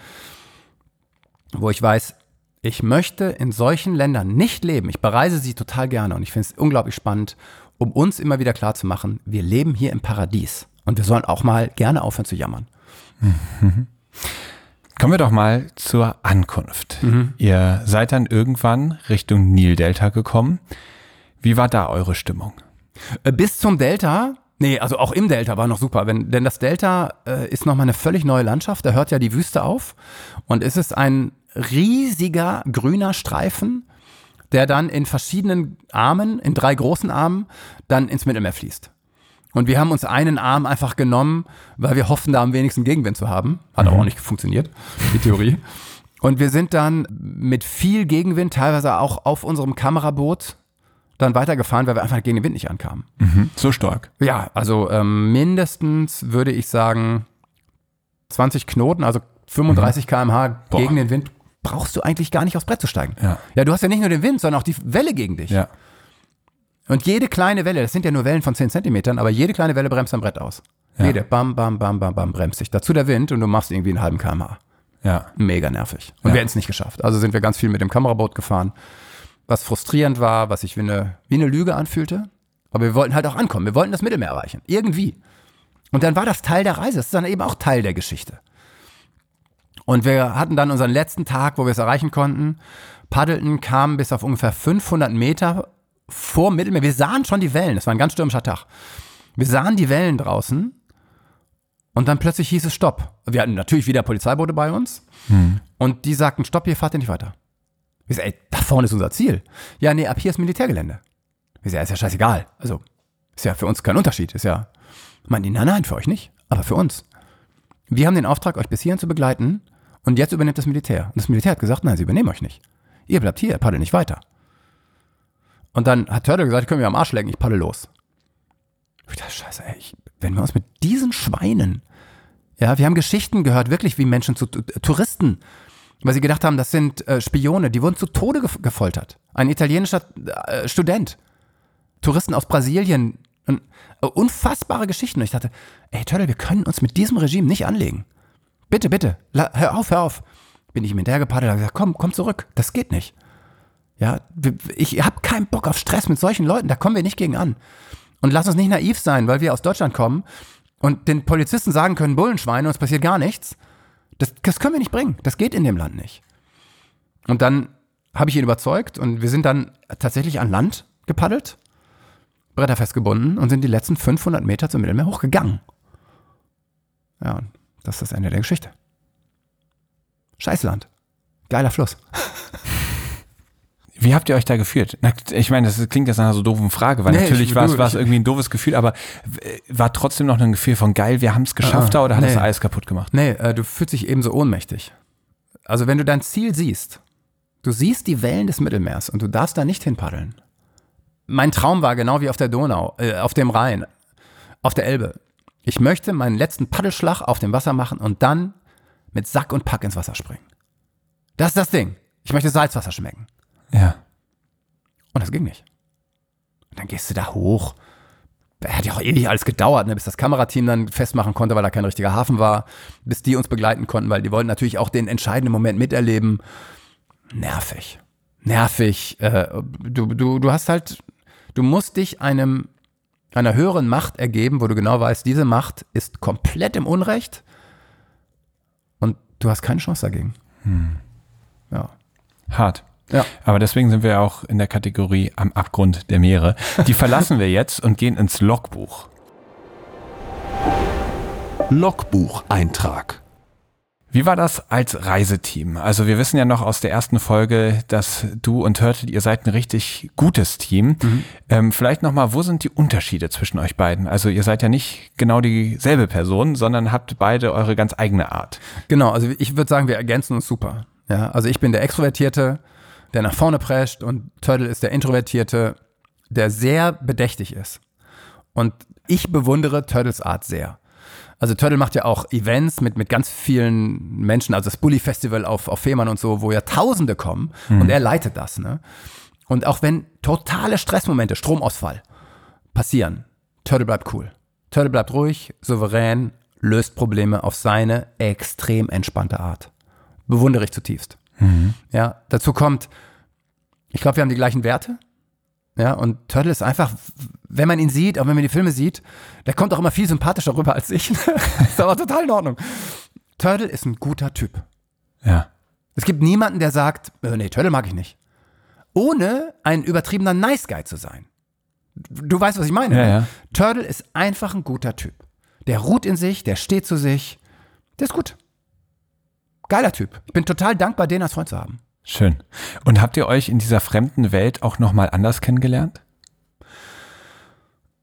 wo ich weiß, ich möchte in solchen Ländern nicht leben. Ich bereise sie total gerne und ich finde es unglaublich spannend, um uns immer wieder klarzumachen, wir leben hier im Paradies und wir sollen auch mal gerne aufhören zu jammern. Kommen wir doch mal zur Ankunft. Ihr seid dann irgendwann Richtung Nildelta gekommen. Wie war da eure Stimmung? Äh, Bis zum Delta, nee, also auch im Delta war noch super, wenn, denn das Delta äh, ist nochmal eine völlig neue Landschaft, da hört ja die Wüste auf und es ist ein riesiger grüner Streifen, der dann in verschiedenen Armen, in drei großen Armen, dann ins Mittelmeer fließt. Und wir haben uns einen Arm einfach genommen, weil wir hoffen, da am wenigsten Gegenwind zu haben. Hat aber auch nicht funktioniert, die Theorie. Und wir sind dann mit viel Gegenwind, teilweise auch auf unserem Kameraboot, dann weitergefahren, weil wir einfach gegen den Wind nicht ankamen. So stark. Ja, also ähm, mindestens würde ich sagen 20 Knoten, also 35 km/h Mhm. Boah. gegen den Wind, brauchst du eigentlich gar nicht aufs Brett zu steigen. Ja. ja, du hast ja nicht nur den Wind, sondern auch die Welle gegen dich. Ja. Und jede kleine Welle, das sind ja nur Wellen von 10 Zentimetern, aber jede kleine Welle bremst am Brett aus. Ja. Jede, bam, bam, bam, bam, bam, bremst dich. Dazu der Wind und du machst irgendwie einen halben kmh. Ja. Mega nervig. Und Ja. wir hätten es nicht geschafft. Also sind wir ganz viel mit dem Kameraboot gefahren, was frustrierend war, was sich wie eine, wie eine Lüge anfühlte. Aber wir wollten halt auch ankommen. Wir wollten das Mittelmeer erreichen. Irgendwie. Und dann war das Teil der Reise. Das ist dann eben auch Teil der Geschichte. Und wir hatten dann unseren letzten Tag, wo wir es erreichen konnten. Paddelten kamen bis auf ungefähr 500 Meter vor Mittelmeer. Wir sahen schon die Wellen. Es war ein ganz stürmischer Tag. Wir sahen die Wellen draußen. Und dann plötzlich hieß es Stopp. Wir hatten natürlich wieder Polizeiboote bei uns. Und die sagten, stopp, hier fahrt ihr nicht weiter. Ich sag, ey, da vorne ist unser Ziel. Ja, nee, ab hier ist Militärgelände. Ich sag, ist ja scheißegal. Also, ist ja für uns kein Unterschied. Ist ja, meinen die, nein, nein, für euch nicht, aber für uns. Wir haben den Auftrag, euch bis hierhin zu begleiten und jetzt übernimmt das Militär. Und das Militär hat gesagt, nein, sie übernehmen euch nicht. Ihr bleibt hier, paddelt nicht weiter. Und dann hat Turtle gesagt, können wir am Arsch lecken, ich paddel los. Ich dachte, scheiße, ey, ich, wenn wir uns mit diesen Schweinen, ja, wir haben Geschichten gehört, wirklich wie Menschen zu zu- Touristen, weil sie gedacht haben, das sind äh, Spione, die wurden zu Tode gef gefoltert. Ein italienischer äh, Student, Touristen aus Brasilien, und, äh, unfassbare Geschichten. Und ich dachte, ey Turtle, wir können uns mit diesem Regime nicht anlegen. Bitte, bitte, hör auf, hör auf. Bin ich ihm hinterhergepaddelt, habe gesagt, komm, komm zurück, das geht nicht. Ja, ich habe keinen Bock auf Stress mit solchen Leuten, da kommen wir nicht gegen an. Und lass uns nicht naiv sein, weil wir aus Deutschland kommen und den Polizisten sagen können, Bullenschweine, uns passiert gar nichts, das, das können wir nicht bringen. Das geht in dem Land nicht. Und dann habe ich ihn überzeugt und wir sind dann tatsächlich an Land gepaddelt, Bretter festgebunden und sind die letzten 500 Meter zum Mittelmeer hochgegangen. Ja, und das ist das Ende der Geschichte. Scheißland. Geiler Fluss. Wie habt ihr euch da gefühlt? Ich meine, das klingt jetzt nach einer so doofen Frage, weil Nee, natürlich ich- war es irgendwie ein doofes Gefühl, aber war trotzdem noch ein Gefühl von geil, wir haben es geschafft Ah, da oder hat nee. das alles kaputt gemacht? Nee, äh, du fühlst dich ebenso ohnmächtig. Also wenn du dein Ziel siehst, du siehst die Wellen des Mittelmeers und du darfst da nicht hinpaddeln. Mein Traum war genau wie auf der Donau, äh, auf dem Rhein, auf der Elbe. Ich möchte meinen letzten Paddelschlag auf dem Wasser machen und dann mit Sack und Pack ins Wasser springen. Das ist das Ding. Ich möchte Salzwasser schmecken. Ja. Und das ging nicht. Und dann gehst du da hoch. Hat ja auch ewig alles gedauert, ne, bis das Kamerateam dann festmachen konnte, weil da kein richtiger Hafen war, bis die uns begleiten konnten, weil die wollten natürlich auch den entscheidenden Moment miterleben. Nervig. Nervig. Äh, du, du, du hast halt, du musst dich einem, einer höheren Macht ergeben, wo du genau weißt, diese Macht ist komplett im Unrecht und du hast keine Chance dagegen. Ja. Hart. Ja. Aber deswegen sind wir auch in der Kategorie am Abgrund der Meere. Die verlassen wir jetzt und gehen ins Logbuch. Logbucheintrag. Wie war das als Reiseteam? Also wir wissen ja noch aus der ersten Folge, dass du und Turtle, ihr seid ein richtig gutes Team. Ähm, vielleicht nochmal, wo sind die Unterschiede zwischen euch beiden? Also ihr seid ja nicht genau dieselbe Person, sondern habt beide eure ganz eigene Art. Genau, also ich würde sagen, wir ergänzen uns super. Ja, also ich bin der Extrovertierte, der nach vorne prescht und Turtle ist der Introvertierte, der sehr bedächtig ist. Und ich bewundere Turtles Art sehr. Also Turtle macht ja auch Events mit, mit ganz vielen Menschen, also das Bully Festival auf, auf Fehmarn und so, wo ja Tausende kommen und er leitet das. Ne? Und auch wenn totale Stressmomente, Stromausfall passieren, Turtle bleibt cool. Turtle bleibt ruhig, souverän, löst Probleme auf seine extrem entspannte Art. Bewundere ich zutiefst. Ja, dazu kommt, ich glaube, wir haben die gleichen Werte. Ja, und Turtle ist einfach, wenn man ihn sieht, auch wenn man die Filme sieht, der kommt auch immer viel sympathischer rüber als ich. ist aber total in Ordnung. Turtle ist ein guter Typ. Ja. Es gibt niemanden, der sagt, äh, nee, Turtle mag ich nicht. Ohne ein übertriebener Nice Guy zu sein. Du weißt, was ich meine. Ja, ne? ja. Turtle ist einfach ein guter Typ. Der ruht in sich, der steht zu sich. Der ist gut. Geiler Typ. Ich bin total dankbar, den als Freund zu haben. Schön. Und habt ihr euch in dieser fremden Welt auch nochmal anders kennengelernt?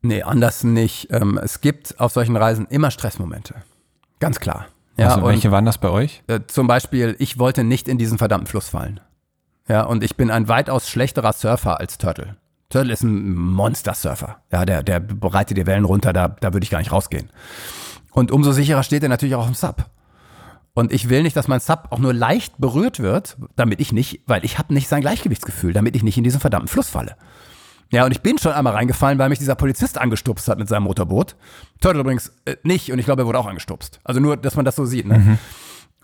Nee, anders nicht. Ähm, es gibt auf solchen Reisen immer Stressmomente. Ganz klar. Ja, also welche waren das bei euch? äh, zum Beispiel, ich wollte nicht in diesen verdammten Fluss fallen. Ja, und ich bin ein weitaus schlechterer Surfer als Turtle. Turtle ist ein Monster-Surfer. Ja, der, der bereitet die Wellen runter, da, da würde ich gar nicht rausgehen. Und umso sicherer steht er natürlich auch im Sub. Und ich will nicht, dass mein Sub auch nur leicht berührt wird, damit ich nicht, weil ich habe nicht sein Gleichgewichtsgefühl, damit ich nicht in diesen verdammten Fluss falle. Ja, und ich bin schon einmal reingefallen, weil mich dieser Polizist angestupst hat mit seinem Motorboot. Turtle übrigens äh, nicht und ich glaube, er wurde auch angestupst. Also nur, dass man das so sieht. Ne?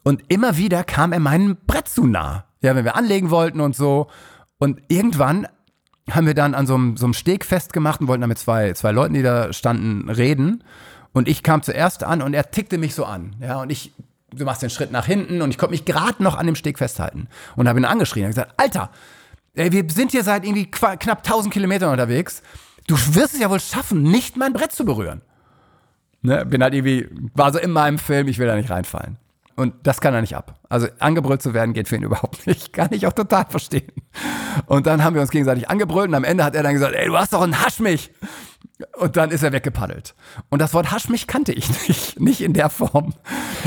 Und immer wieder kam er meinem Brett zu nah. Ja, wenn wir anlegen wollten und so. Und irgendwann haben wir dann an so einem, so einem Steg festgemacht und wollten dann mit zwei, zwei Leuten, die da standen, reden. Und ich kam zuerst an und er tickte mich so an. Ja, und ich, du machst den Schritt nach hinten und ich konnte mich gerade noch an dem Steg festhalten. Und habe ihn angeschrien und gesagt, Alter, ey, wir sind hier seit irgendwie knapp 1000 Kilometern unterwegs. Du wirst es ja wohl schaffen, nicht mein Brett zu berühren. Ne, bin halt irgendwie, war so in meinem Film, ich will da nicht reinfallen. Und das kann er nicht ab. Also angebrüllt zu werden geht für ihn überhaupt nicht. Kann ich auch total verstehen. Und dann haben wir uns gegenseitig angebrüllt und am Ende hat er dann gesagt, ey, du hast doch einen Haschmich. Und dann ist er weggepaddelt. Und das Wort Haschmich kannte ich nicht. Nicht in der Form. Und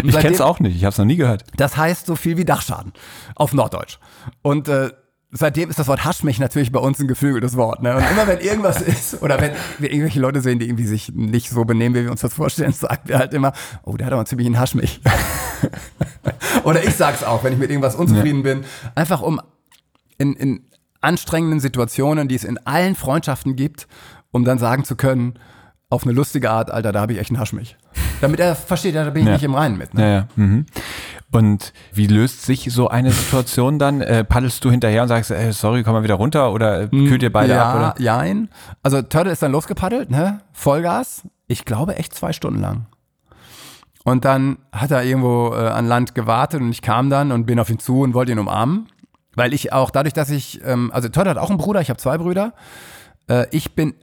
Ich seitdem- kenn's auch nicht, ich habe es noch nie gehört. das heißt so viel wie Dachschaden auf Norddeutsch. Und äh, seitdem ist das Wort Haschmich natürlich bei uns ein geflügeltes Wort. Ne? Und immer wenn irgendwas ist oder wenn wir irgendwelche Leute sehen, die irgendwie sich nicht so benehmen, wie wir uns das vorstellen, sagen wir halt immer, oh, der hat aber ziemlich einen Haschmich. oder ich sag's auch, wenn ich mit irgendwas unzufrieden bin, einfach um in, in anstrengenden Situationen, die es in allen Freundschaften gibt, um dann sagen zu können, auf eine lustige Art, Alter, da habe ich echt einen Haschmich. Damit er versteht, ja, da bin ich Ja. nicht im Reinen mit. Ne? Ja, ja. Mhm. Und wie löst sich so eine Situation dann? Äh, paddelst du hinterher und sagst, ey, sorry, komm mal wieder runter oder äh, kühlt ihr beide ja, ab? Oder? Jein. Also Turtle ist dann losgepaddelt, ne? Vollgas. Ich glaube echt zwei Stunden lang. Und dann hat er irgendwo äh, an Land gewartet und ich kam dann und bin auf ihn zu und wollte ihn umarmen. Weil ich auch, dadurch, dass ich, ähm, also Todd hat auch einen Bruder, ich habe zwei Brüder. Äh, ich bin,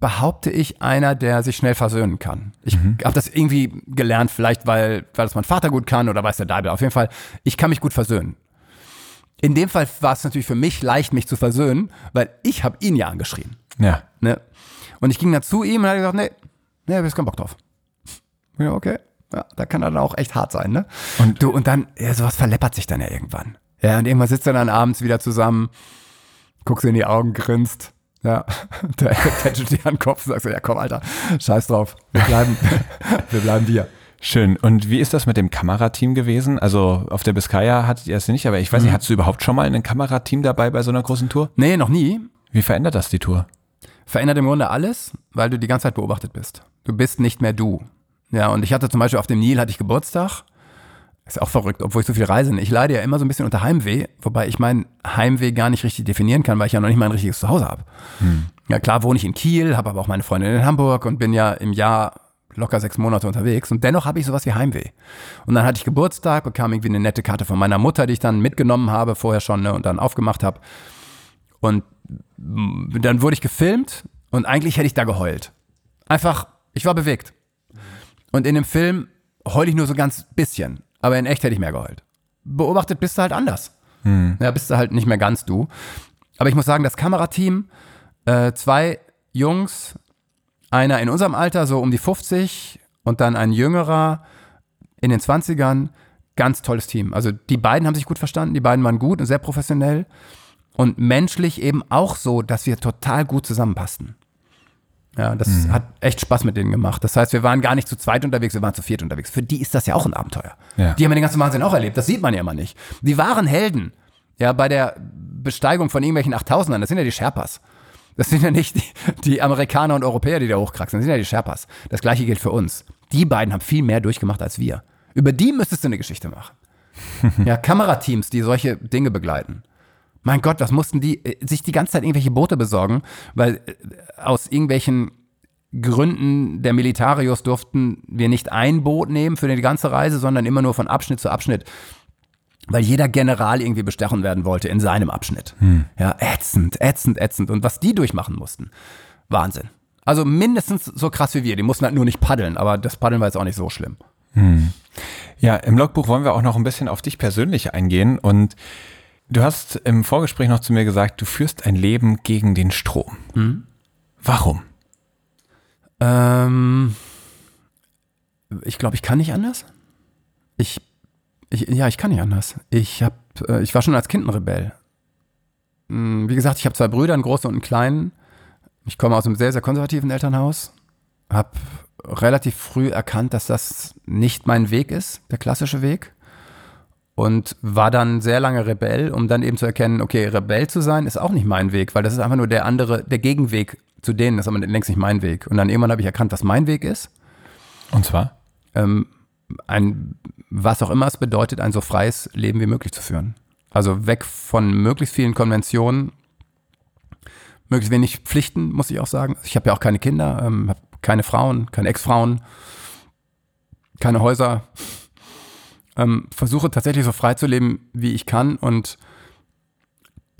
behaupte ich, einer, der sich schnell versöhnen kann. Ich mhm. habe das irgendwie gelernt, vielleicht weil, weil das mein Vater gut kann oder weiß der Deibel. Auf jeden Fall, ich kann mich gut versöhnen. In dem Fall war es natürlich für mich leicht, mich zu versöhnen, weil ich habe ihn ja angeschrien. Ja. Ne? Und ich ging dann zu ihm und hat gesagt, nee, nee, hab ich keinen Bock drauf. Ja, okay. Ja, da kann er dann auch echt hart sein, ne? Und du, und dann, ja, sowas verleppert sich dann ja irgendwann. Ja, und irgendwann sitzt er dann abends wieder zusammen, guckst in die Augen, grinst. Ja, der tätschelt dir an den Kopf und sagst so, ja komm, Alter, scheiß drauf. Wir bleiben, wir bleiben wir. Schön. Und wie ist das mit dem Kamerateam gewesen? Also auf der Biscaya hattet ihr es nicht, aber ich weiß nicht, mhm. hattest du überhaupt schon mal ein Kamerateam dabei bei so einer großen Tour? Nee, noch nie. Wie verändert das die Tour? Verändert im Grunde alles, weil du die ganze Zeit beobachtet bist. Du bist nicht mehr du. Ja, und ich hatte zum Beispiel auf dem Nil hatte ich Geburtstag. Ist auch verrückt, obwohl ich so viel reise. Ich leide ja immer so ein bisschen unter Heimweh, wobei ich mein Heimweh gar nicht richtig definieren kann, weil ich ja noch nicht mal ein richtiges Zuhause habe. Hm. Ja, klar wohne ich in Kiel, habe aber auch meine Freundin in Hamburg und bin ja im Jahr locker sechs Monate unterwegs und dennoch habe ich sowas wie Heimweh. Und dann hatte ich Geburtstag, bekam irgendwie eine nette Karte von meiner Mutter, die ich dann mitgenommen habe, vorher schon ne, und dann aufgemacht habe. Und dann wurde ich gefilmt und eigentlich hätte ich da geheult. Einfach, ich war bewegt. Und in dem Film heule ich nur so ganz bisschen. Aber in echt hätte ich mehr geheult. Beobachtet bist du halt anders. Hm. Ja, bist du halt nicht mehr ganz du. Aber ich muss sagen, das Kamerateam, äh, zwei Jungs, einer in unserem Alter, so um die 50 und dann ein jüngerer in den 20ern, ganz tolles Team. Also die beiden haben sich gut verstanden, die beiden waren gut und sehr professionell und menschlich eben auch so, dass wir total gut zusammenpassten. Ja, das mhm. hat echt Spaß mit denen gemacht. Das heißt, wir waren gar nicht zu zweit unterwegs, wir waren zu viert unterwegs. Für die ist das ja auch ein Abenteuer. Ja. Die haben ja den ganzen Wahnsinn auch erlebt. Das sieht man ja immer nicht. Die waren Helden. Ja, bei der Besteigung von irgendwelchen 8000ern, das sind ja die Sherpas. Das sind ja nicht die, die Amerikaner und Europäer, die da hochkraxen, das sind ja die Sherpas. Das gleiche gilt für uns. Die beiden haben viel mehr durchgemacht als wir. Über die müsstest du eine Geschichte machen. ja, Kamerateams, die solche Dinge begleiten. Mein Gott, was mussten die äh, sich die ganze Zeit irgendwelche Boote besorgen, weil äh, aus irgendwelchen Gründen der Militarios durften wir nicht ein Boot nehmen für die ganze Reise, sondern immer nur von Abschnitt zu Abschnitt. Weil jeder General irgendwie bestechen werden wollte in seinem Abschnitt. Hm. Ja, ätzend, ätzend, ätzend. Und was die durchmachen mussten. Wahnsinn. Also mindestens so krass wie wir. Die mussten halt nur nicht paddeln, aber das Paddeln war jetzt auch nicht so schlimm. Hm. Ja, im Logbuch wollen wir auch noch ein bisschen auf dich persönlich eingehen und Du hast im Vorgespräch noch zu mir gesagt, du führst ein Leben gegen den Strom. Hm? Warum? Ähm, ich glaube, ich kann nicht anders. Ich, ich, ja, ich kann nicht anders. Ich hab, äh, ich war schon als Kind ein Rebell. Hm, wie gesagt, ich habe zwei Brüder, einen großen und einen kleinen. Ich komme aus einem sehr, sehr konservativen Elternhaus. Habe relativ früh erkannt, dass das nicht mein Weg ist, der klassische Weg und war dann sehr lange Rebell, um dann eben zu erkennen, okay, Rebell zu sein ist auch nicht mein Weg, weil das ist einfach nur der andere, der Gegenweg zu denen, das ist aber längst nicht mein Weg. Und dann irgendwann habe ich erkannt, was mein Weg ist. Und zwar? Ähm, ein, was auch immer es bedeutet, ein so freies Leben wie möglich zu führen. Also weg von möglichst vielen Konventionen, möglichst wenig Pflichten, muss ich auch sagen. Ich habe ja auch keine Kinder, ähm, habe keine Frauen, keine Ex-Frauen, keine Häuser, ähm, versuche tatsächlich so frei zu leben, wie ich kann und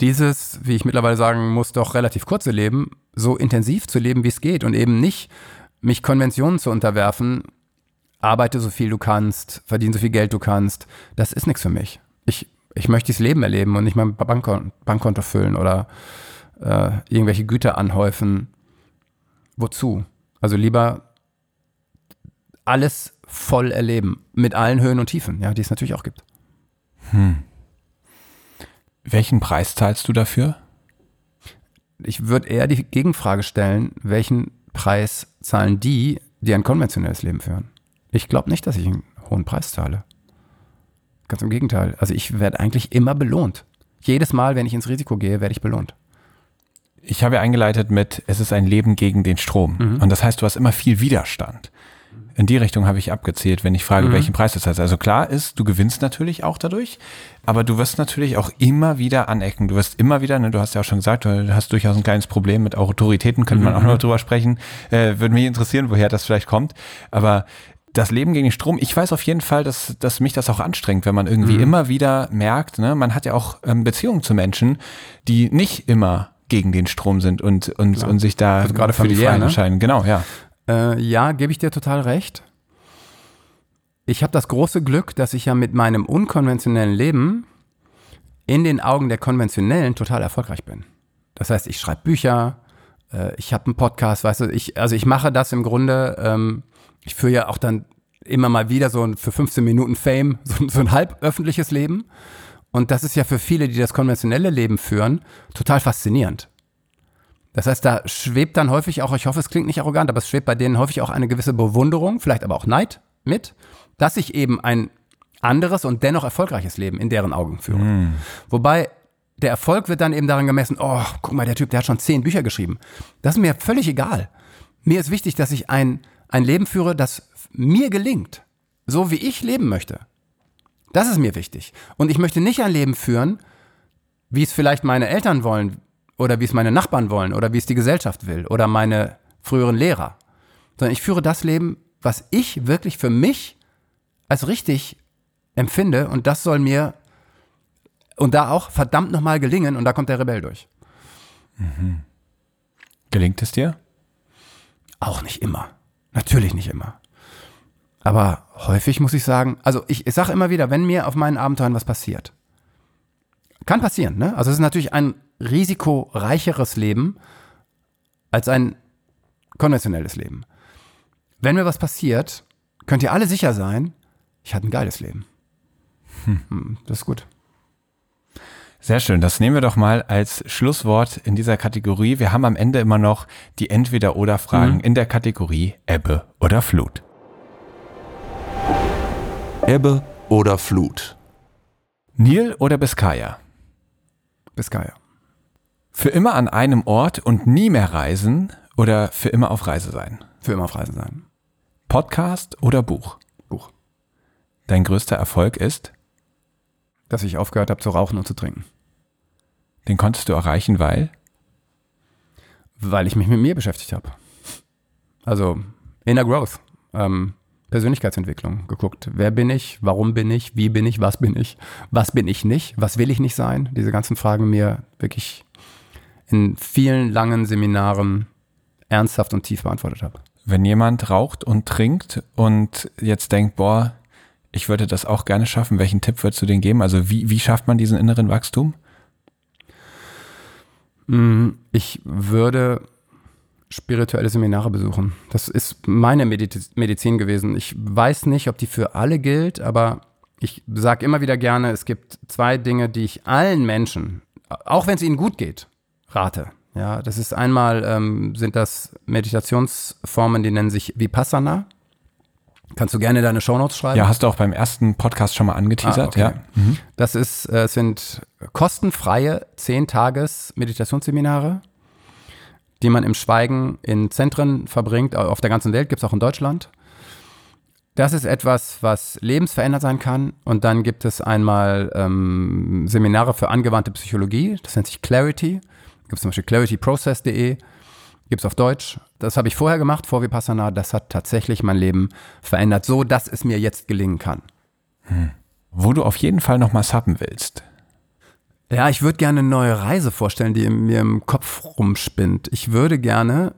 dieses, wie ich mittlerweile sagen muss, doch relativ kurze Leben so intensiv zu leben, wie es geht und eben nicht mich Konventionen zu unterwerfen, arbeite so viel du kannst, verdiene so viel Geld du kannst, das ist nichts für mich. Ich, ich möchte das Leben erleben und nicht mein Bankkonto, Bankkonto füllen oder äh, irgendwelche Güter anhäufen. Wozu? Also lieber alles voll erleben. Mit allen Höhen und Tiefen, ja, die es natürlich auch gibt. Hm. Welchen Preis zahlst du dafür? Ich würde eher die Gegenfrage stellen, welchen Preis zahlen die, die ein konventionelles Leben führen? Ich glaube nicht, dass ich einen hohen Preis zahle. Ganz im Gegenteil. Also ich werde eigentlich immer belohnt. Jedes Mal, wenn ich ins Risiko gehe, werde ich belohnt. Ich habe eingeleitet mit, es ist ein Leben gegen den Strom. Mhm. Und das heißt, du hast immer viel Widerstand in die Richtung habe ich abgezählt, wenn ich frage, mhm. welchen Preis das heißt. Also klar ist, du gewinnst natürlich auch dadurch, aber du wirst natürlich auch immer wieder anecken. Du wirst immer wieder, ne, du hast ja auch schon gesagt, du hast durchaus ein kleines Problem mit Autoritäten, könnte man auch noch drüber sprechen. Äh, würde mich interessieren, woher das vielleicht kommt. Aber das Leben gegen den Strom, ich weiß auf jeden Fall, dass, dass mich das auch anstrengt, wenn man irgendwie mhm. immer wieder merkt, ne, man hat ja auch ähm, Beziehungen zu Menschen, die nicht immer gegen den Strom sind und, und, und sich da also gerade für die Freien ne? entscheiden. Genau, ja. Äh, ja, gebe ich dir total recht. Ich habe das große Glück, dass ich ja mit meinem unkonventionellen Leben in den Augen der Konventionellen total erfolgreich bin. Das heißt, ich schreibe Bücher, äh, ich habe einen Podcast, weißt du, ich, also ich mache das im Grunde, ähm, ich führe ja auch dann immer mal wieder so ein, für 15 Minuten Fame, so, so ein halb öffentliches Leben. Und das ist ja für viele, die das konventionelle Leben führen, total faszinierend. Das heißt, da schwebt dann häufig auch, ich hoffe, es klingt nicht arrogant, aber es schwebt bei denen häufig auch eine gewisse Bewunderung, vielleicht aber auch Neid mit, dass ich eben ein anderes und dennoch erfolgreiches Leben in deren Augen führe. Mm. Wobei der Erfolg wird dann eben daran gemessen, oh, guck mal, der Typ, der hat schon zehn Bücher geschrieben. Das ist mir völlig egal. Mir ist wichtig, dass ich ein, ein Leben führe, das mir gelingt. So wie ich leben möchte. Das ist mir wichtig. Und ich möchte nicht ein Leben führen, wie es vielleicht meine Eltern wollen oder wie es meine Nachbarn wollen oder wie es die Gesellschaft will oder meine früheren Lehrer. Sondern ich führe das Leben, was ich wirklich für mich als richtig empfinde und das soll mir und da auch verdammt nochmal gelingen und da kommt der Rebell durch. Mhm. Gelingt es dir? Auch nicht immer. Natürlich nicht immer. Aber häufig muss ich sagen, also ich, ich sage immer wieder, wenn mir auf meinen Abenteuern was passiert, kann passieren, ne? Also es ist natürlich ein risikoreicheres Leben als ein konventionelles Leben. Wenn mir was passiert, könnt ihr alle sicher sein, ich hatte ein geiles Leben. Hm. hm das ist gut. Sehr schön. Das nehmen wir doch mal als Schlusswort in dieser Kategorie. Wir haben am Ende immer noch die Entweder-Oder-Fragen mhm. in der Kategorie Ebbe oder Flut. Ebbe oder Flut? Nil oder Biskaya? Biskaya. Für immer an einem Ort und nie mehr reisen oder für immer auf Reise sein? Für immer auf Reise sein. Podcast oder Buch? Buch. Dein größter Erfolg ist? Dass ich aufgehört habe zu rauchen und zu trinken. Den konntest du erreichen, weil? Weil ich mich mit mir beschäftigt habe. Also Inner Growth. Ähm, Persönlichkeitsentwicklung geguckt. Wer bin ich? Warum bin ich? Wie bin ich? Was bin ich? Was bin ich nicht? Was will ich nicht sein? Diese ganzen Fragen mir wirklich in vielen langen Seminaren ernsthaft und tief beantwortet habe. Wenn jemand raucht und trinkt und jetzt denkt, boah, ich würde das auch gerne schaffen, welchen Tipp würdest du denen geben? Also wie, wie schafft man diesen inneren Wachstum? Mm, ich würde spirituelle Seminare besuchen. Das ist meine Medizin gewesen. Ich weiß nicht, ob die für alle gilt, aber ich sage immer wieder gerne, es gibt zwei Dinge, die ich allen Menschen, auch wenn es ihnen gut geht, rate. Ja, das ist einmal, ähm, sind das Meditationsformen, die nennen sich Vipassana. Kannst du gerne deine Shownotes schreiben? Ja, hast du auch beim ersten Podcast schon mal angeteasert, ah, okay. ja. Mhm. Das ist, äh, sind kostenfreie 10 Tages Meditationsseminare die man im Schweigen in Zentren verbringt. Auf der ganzen Welt gibt es auch in Deutschland. Das ist etwas, was lebensverändert sein kann. Und dann gibt es einmal ähm, Seminare für angewandte Psychologie. Das nennt sich Clarity. Gibt es zum Beispiel clarityprocess.de. Gibt es auf Deutsch. Das habe ich vorher gemacht, vor Vipassana. Das hat tatsächlich mein Leben verändert, so dass es mir jetzt gelingen kann. Hm. Wo du auf jeden Fall noch mal sappen willst. Ja, ich würde gerne eine neue Reise vorstellen, die mir im Kopf rumspinnt. Ich würde gerne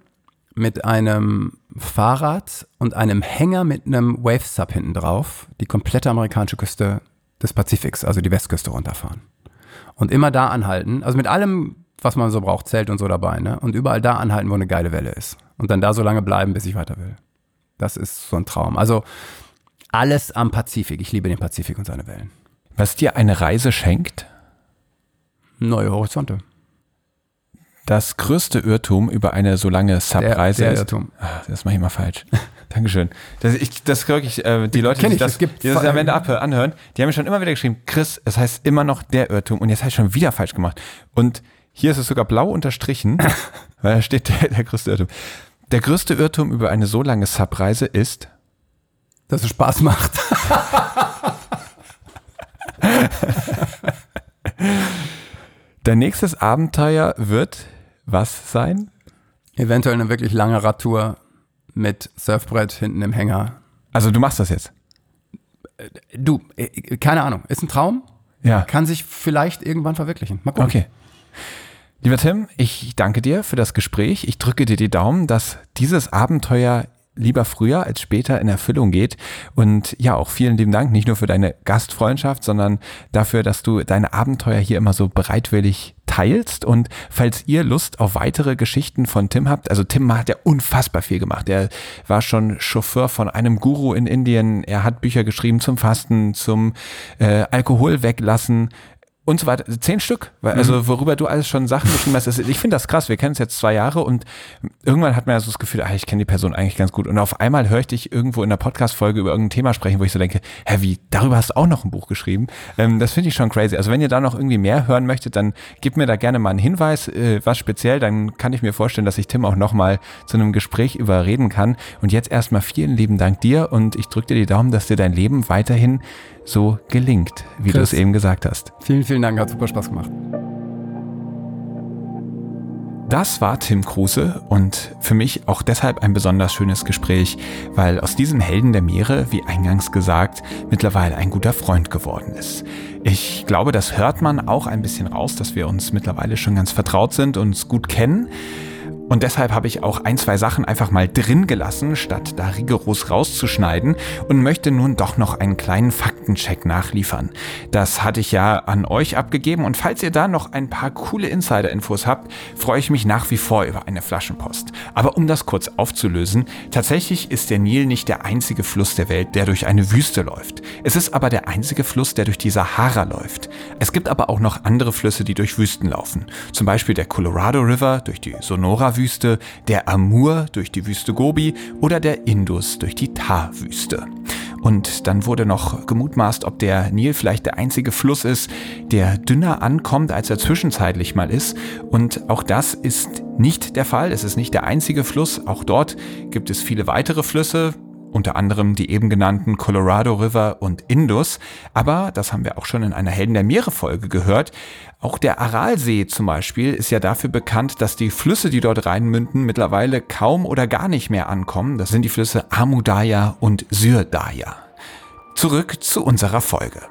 mit einem Fahrrad und einem Hänger mit einem Wave Sub hinten drauf die komplette amerikanische Küste des Pazifiks, also die Westküste runterfahren. Und immer da anhalten, also mit allem, was man so braucht, Zelt und so dabei, ne? Und überall da anhalten, wo eine geile Welle ist. Und dann da so lange bleiben, bis ich weiter will. Das ist so ein Traum. Also alles am Pazifik. Ich liebe den Pazifik und seine Wellen. Was dir eine Reise schenkt? Neue Horizonte. Das größte Irrtum über eine so lange Subreise der, der Irrtum. Ach, das mache ich mal falsch. Dankeschön. Das, ich, das wirklich, äh, die Leute, die das, gibt die das am Ende abhören, anhören, die haben mir schon immer wieder geschrieben, Chris, es heißt immer noch der Irrtum und jetzt habe ich schon wieder falsch gemacht. Und hier ist es sogar blau unterstrichen, weil da steht der, der größte Irrtum. Der größte Irrtum über eine so lange Subreise ist, dass es Spaß macht. Dein nächstes Abenteuer wird was sein? Eventuell eine wirklich lange Radtour mit Surfbrett hinten im Hänger Also du machst das jetzt? Du, äh, keine Ahnung. Ist ein Traum. Ja. Kann sich vielleicht irgendwann verwirklichen. Mal gucken. Okay. Lieber Tim, ich danke dir für das Gespräch. Ich drücke dir die Daumen, dass dieses Abenteuer lieber früher als später in Erfüllung geht. Und ja, auch vielen lieben Dank, nicht nur für deine Gastfreundschaft, sondern dafür, dass du deine Abenteuer hier immer so bereitwillig teilst. Und falls ihr Lust auf weitere Geschichten von Tim habt, also Tim hat ja unfassbar viel gemacht. Er war schon Chauffeur von einem Guru in Indien. Er hat Bücher geschrieben zum Fasten, zum äh, Alkohol weglassen, und so weiter. Zehn Stück. Also Mhm. worüber du alles schon Sachen geschrieben hast. Ich finde das krass. Wir kennen es jetzt zwei Jahre und irgendwann hat man ja so das Gefühl, ah, ich kenne die Person eigentlich ganz gut. Und auf einmal höre ich dich irgendwo in der Podcast-Folge über irgendein Thema sprechen, wo ich so denke, hä, wie, darüber hast du auch noch ein Buch geschrieben? Ähm, das finde ich schon crazy. Also wenn ihr da noch irgendwie mehr hören möchtet, dann gebt mir da gerne mal einen Hinweis, äh, was speziell, dann kann ich mir vorstellen, dass ich Tim auch nochmal zu einem Gespräch überreden kann. Und jetzt erstmal vielen lieben Dank dir und ich drücke dir die Daumen, dass dir dein Leben weiterhin so gelingt, wie du Chris. es eben gesagt hast. Vielen, vielen Dank. Hat super Spaß gemacht. Das war Tim Kruse und für mich auch deshalb ein besonders schönes Gespräch, weil aus diesem Helden der Meere, wie eingangs gesagt, mittlerweile ein guter Freund geworden ist. Ich glaube, das hört man auch ein bisschen raus, dass wir uns mittlerweile schon ganz vertraut sind und uns gut kennen. Und deshalb habe ich auch ein, zwei Sachen einfach mal drin gelassen, statt da rigoros rauszuschneiden und möchte nun doch noch einen kleinen Faktencheck nachliefern. Das hatte ich ja an euch abgegeben und falls ihr da noch ein paar coole Insider-Infos habt, freue ich mich nach wie vor über eine Flaschenpost. Aber um das kurz aufzulösen, tatsächlich ist der Nil nicht der einzige Fluss der Welt, der durch eine Wüste läuft. Es ist aber der einzige Fluss, der durch die Sahara läuft. Es gibt aber auch noch andere Flüsse, die durch Wüsten laufen. Zum Beispiel der Colorado River durch die Sonora-Wüste, der Amur durch die Wüste Gobi oder der Indus durch die Thar-Wüste. Und dann wurde noch gemutmaßt, ob der Nil vielleicht der einzige Fluss ist, der dünner ankommt, als er zwischenzeitlich mal ist. Und auch das ist nicht der Fall. Es ist nicht der einzige Fluss. Auch dort gibt es viele weitere Flüsse, unter anderem die eben genannten Colorado River und Indus. Aber, das haben wir auch schon in einer Helden der Meere Folge gehört, auch der Aralsee zum Beispiel ist ja dafür bekannt, dass die Flüsse, die dort reinmünden, mittlerweile kaum oder gar nicht mehr ankommen. Das sind die Flüsse Amudaya und Syrdaya. Zurück zu unserer Folge.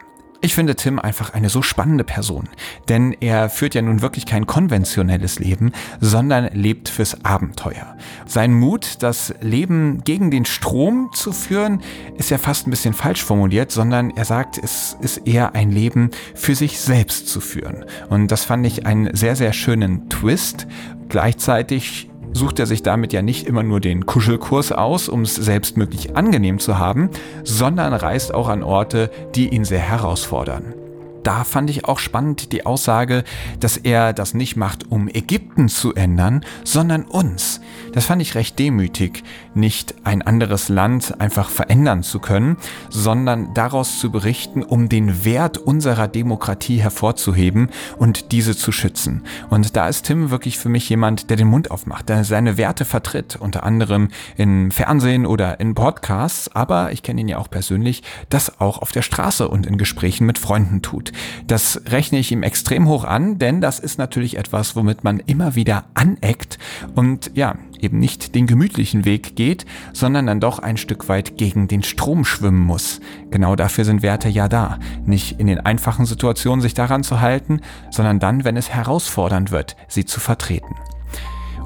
Ich finde Tim einfach eine so spannende Person, denn er führt ja nun wirklich kein konventionelles Leben, sondern lebt fürs Abenteuer. Sein Mut, das Leben gegen den Strom zu führen, ist ja fast ein bisschen falsch formuliert, sondern er sagt, es ist eher ein Leben für sich selbst zu führen. Und das fand ich einen sehr, sehr schönen Twist. Gleichzeitig sucht er sich damit ja nicht immer nur den Kuschelkurs aus, um es selbst möglich angenehm zu haben, sondern reist auch an Orte, die ihn sehr herausfordern. Da fand ich auch spannend die Aussage, dass er das nicht macht, um Ägypten zu ändern, sondern uns. Das fand ich recht demütig, nicht ein anderes Land einfach verändern zu können, sondern daraus zu berichten, um den Wert unserer Demokratie hervorzuheben und diese zu schützen. Und da ist Tim wirklich für mich jemand, der den Mund aufmacht, der seine Werte vertritt, unter anderem im Fernsehen oder in Podcasts, aber ich kenne ihn ja auch persönlich, das auch auf der Straße und in Gesprächen mit Freunden tut. Das rechne ich ihm extrem hoch an, denn das ist natürlich etwas, womit man immer wieder aneckt und ja, eben nicht den gemütlichen Weg geht, sondern dann doch ein Stück weit gegen den Strom schwimmen muss. Genau dafür sind Werte ja da. Nicht in den einfachen Situationen sich daran zu halten, sondern dann, wenn es herausfordernd wird, sie zu vertreten.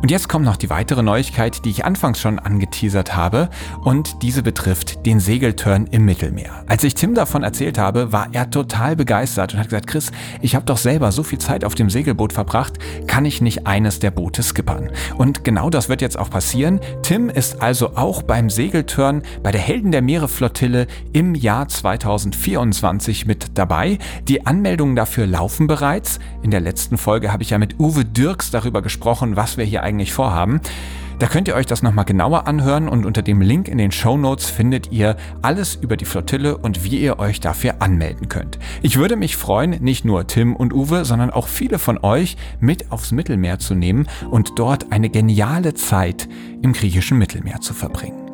Und jetzt kommt noch die weitere Neuigkeit, die ich anfangs schon angeteasert habe, und diese betrifft den Segelturn im Mittelmeer. Als ich Tim davon erzählt habe, war er total begeistert und hat gesagt, Chris, ich habe doch selber so viel Zeit auf dem Segelboot verbracht, kann ich nicht eines der Boote skippern? Und genau das wird jetzt auch passieren. Tim ist also auch beim Segelturn bei der Helden der Meere Flottille im Jahr 2024 mit dabei. Die Anmeldungen dafür laufen bereits. In der letzten Folge habe ich ja mit Uwe Dirks darüber gesprochen, was wir hier eigentlich vorhaben. Da könnt ihr euch das nochmal genauer anhören und unter dem Link in den Show Notes findet ihr alles über die Flottille und wie ihr euch dafür anmelden könnt. Ich würde mich freuen, nicht nur Tim und Uwe, sondern auch viele von euch mit aufs Mittelmeer zu nehmen und dort eine geniale Zeit im griechischen Mittelmeer zu verbringen.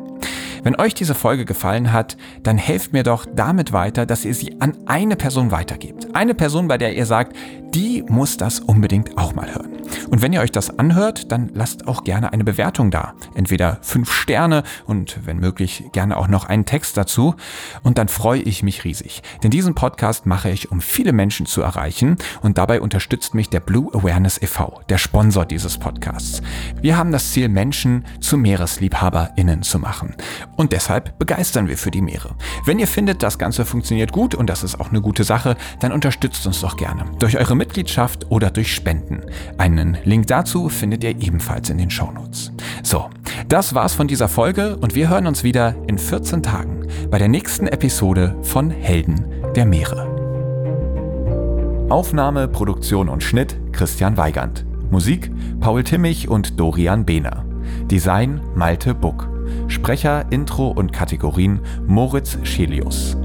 Wenn euch diese Folge gefallen hat, dann helft mir doch damit weiter, dass ihr sie an eine Person weitergebt. Eine Person, bei der ihr sagt, die muss das unbedingt auch mal hören. Und wenn ihr euch das anhört, dann lasst auch gerne eine Bewertung da. Entweder fünf Sterne und wenn möglich gerne auch noch einen Text dazu. Und dann freue ich mich riesig. Denn diesen Podcast mache ich, um viele Menschen zu erreichen. Und dabei unterstützt mich der Blue Awareness e.V., der Sponsor dieses Podcasts. Wir haben das Ziel, Menschen zu MeeresliebhaberInnen zu machen. Und deshalb begeistern wir für die Meere. Wenn ihr findet, das Ganze funktioniert gut und das ist auch eine gute Sache, dann unterstützt uns doch gerne. Durch eure Mitgliedschaft oder durch Spenden. Einen Link dazu findet ihr ebenfalls in den Shownotes. So, das war's von dieser Folge und wir hören uns wieder in 14 Tagen bei der nächsten Episode von Helden der Meere. Aufnahme, Produktion und Schnitt Christian Weigand. Musik Paul Timmich und Dorian Behner. Design Malte Buck. Sprecher, Intro und Kategorien Moritz Schelius.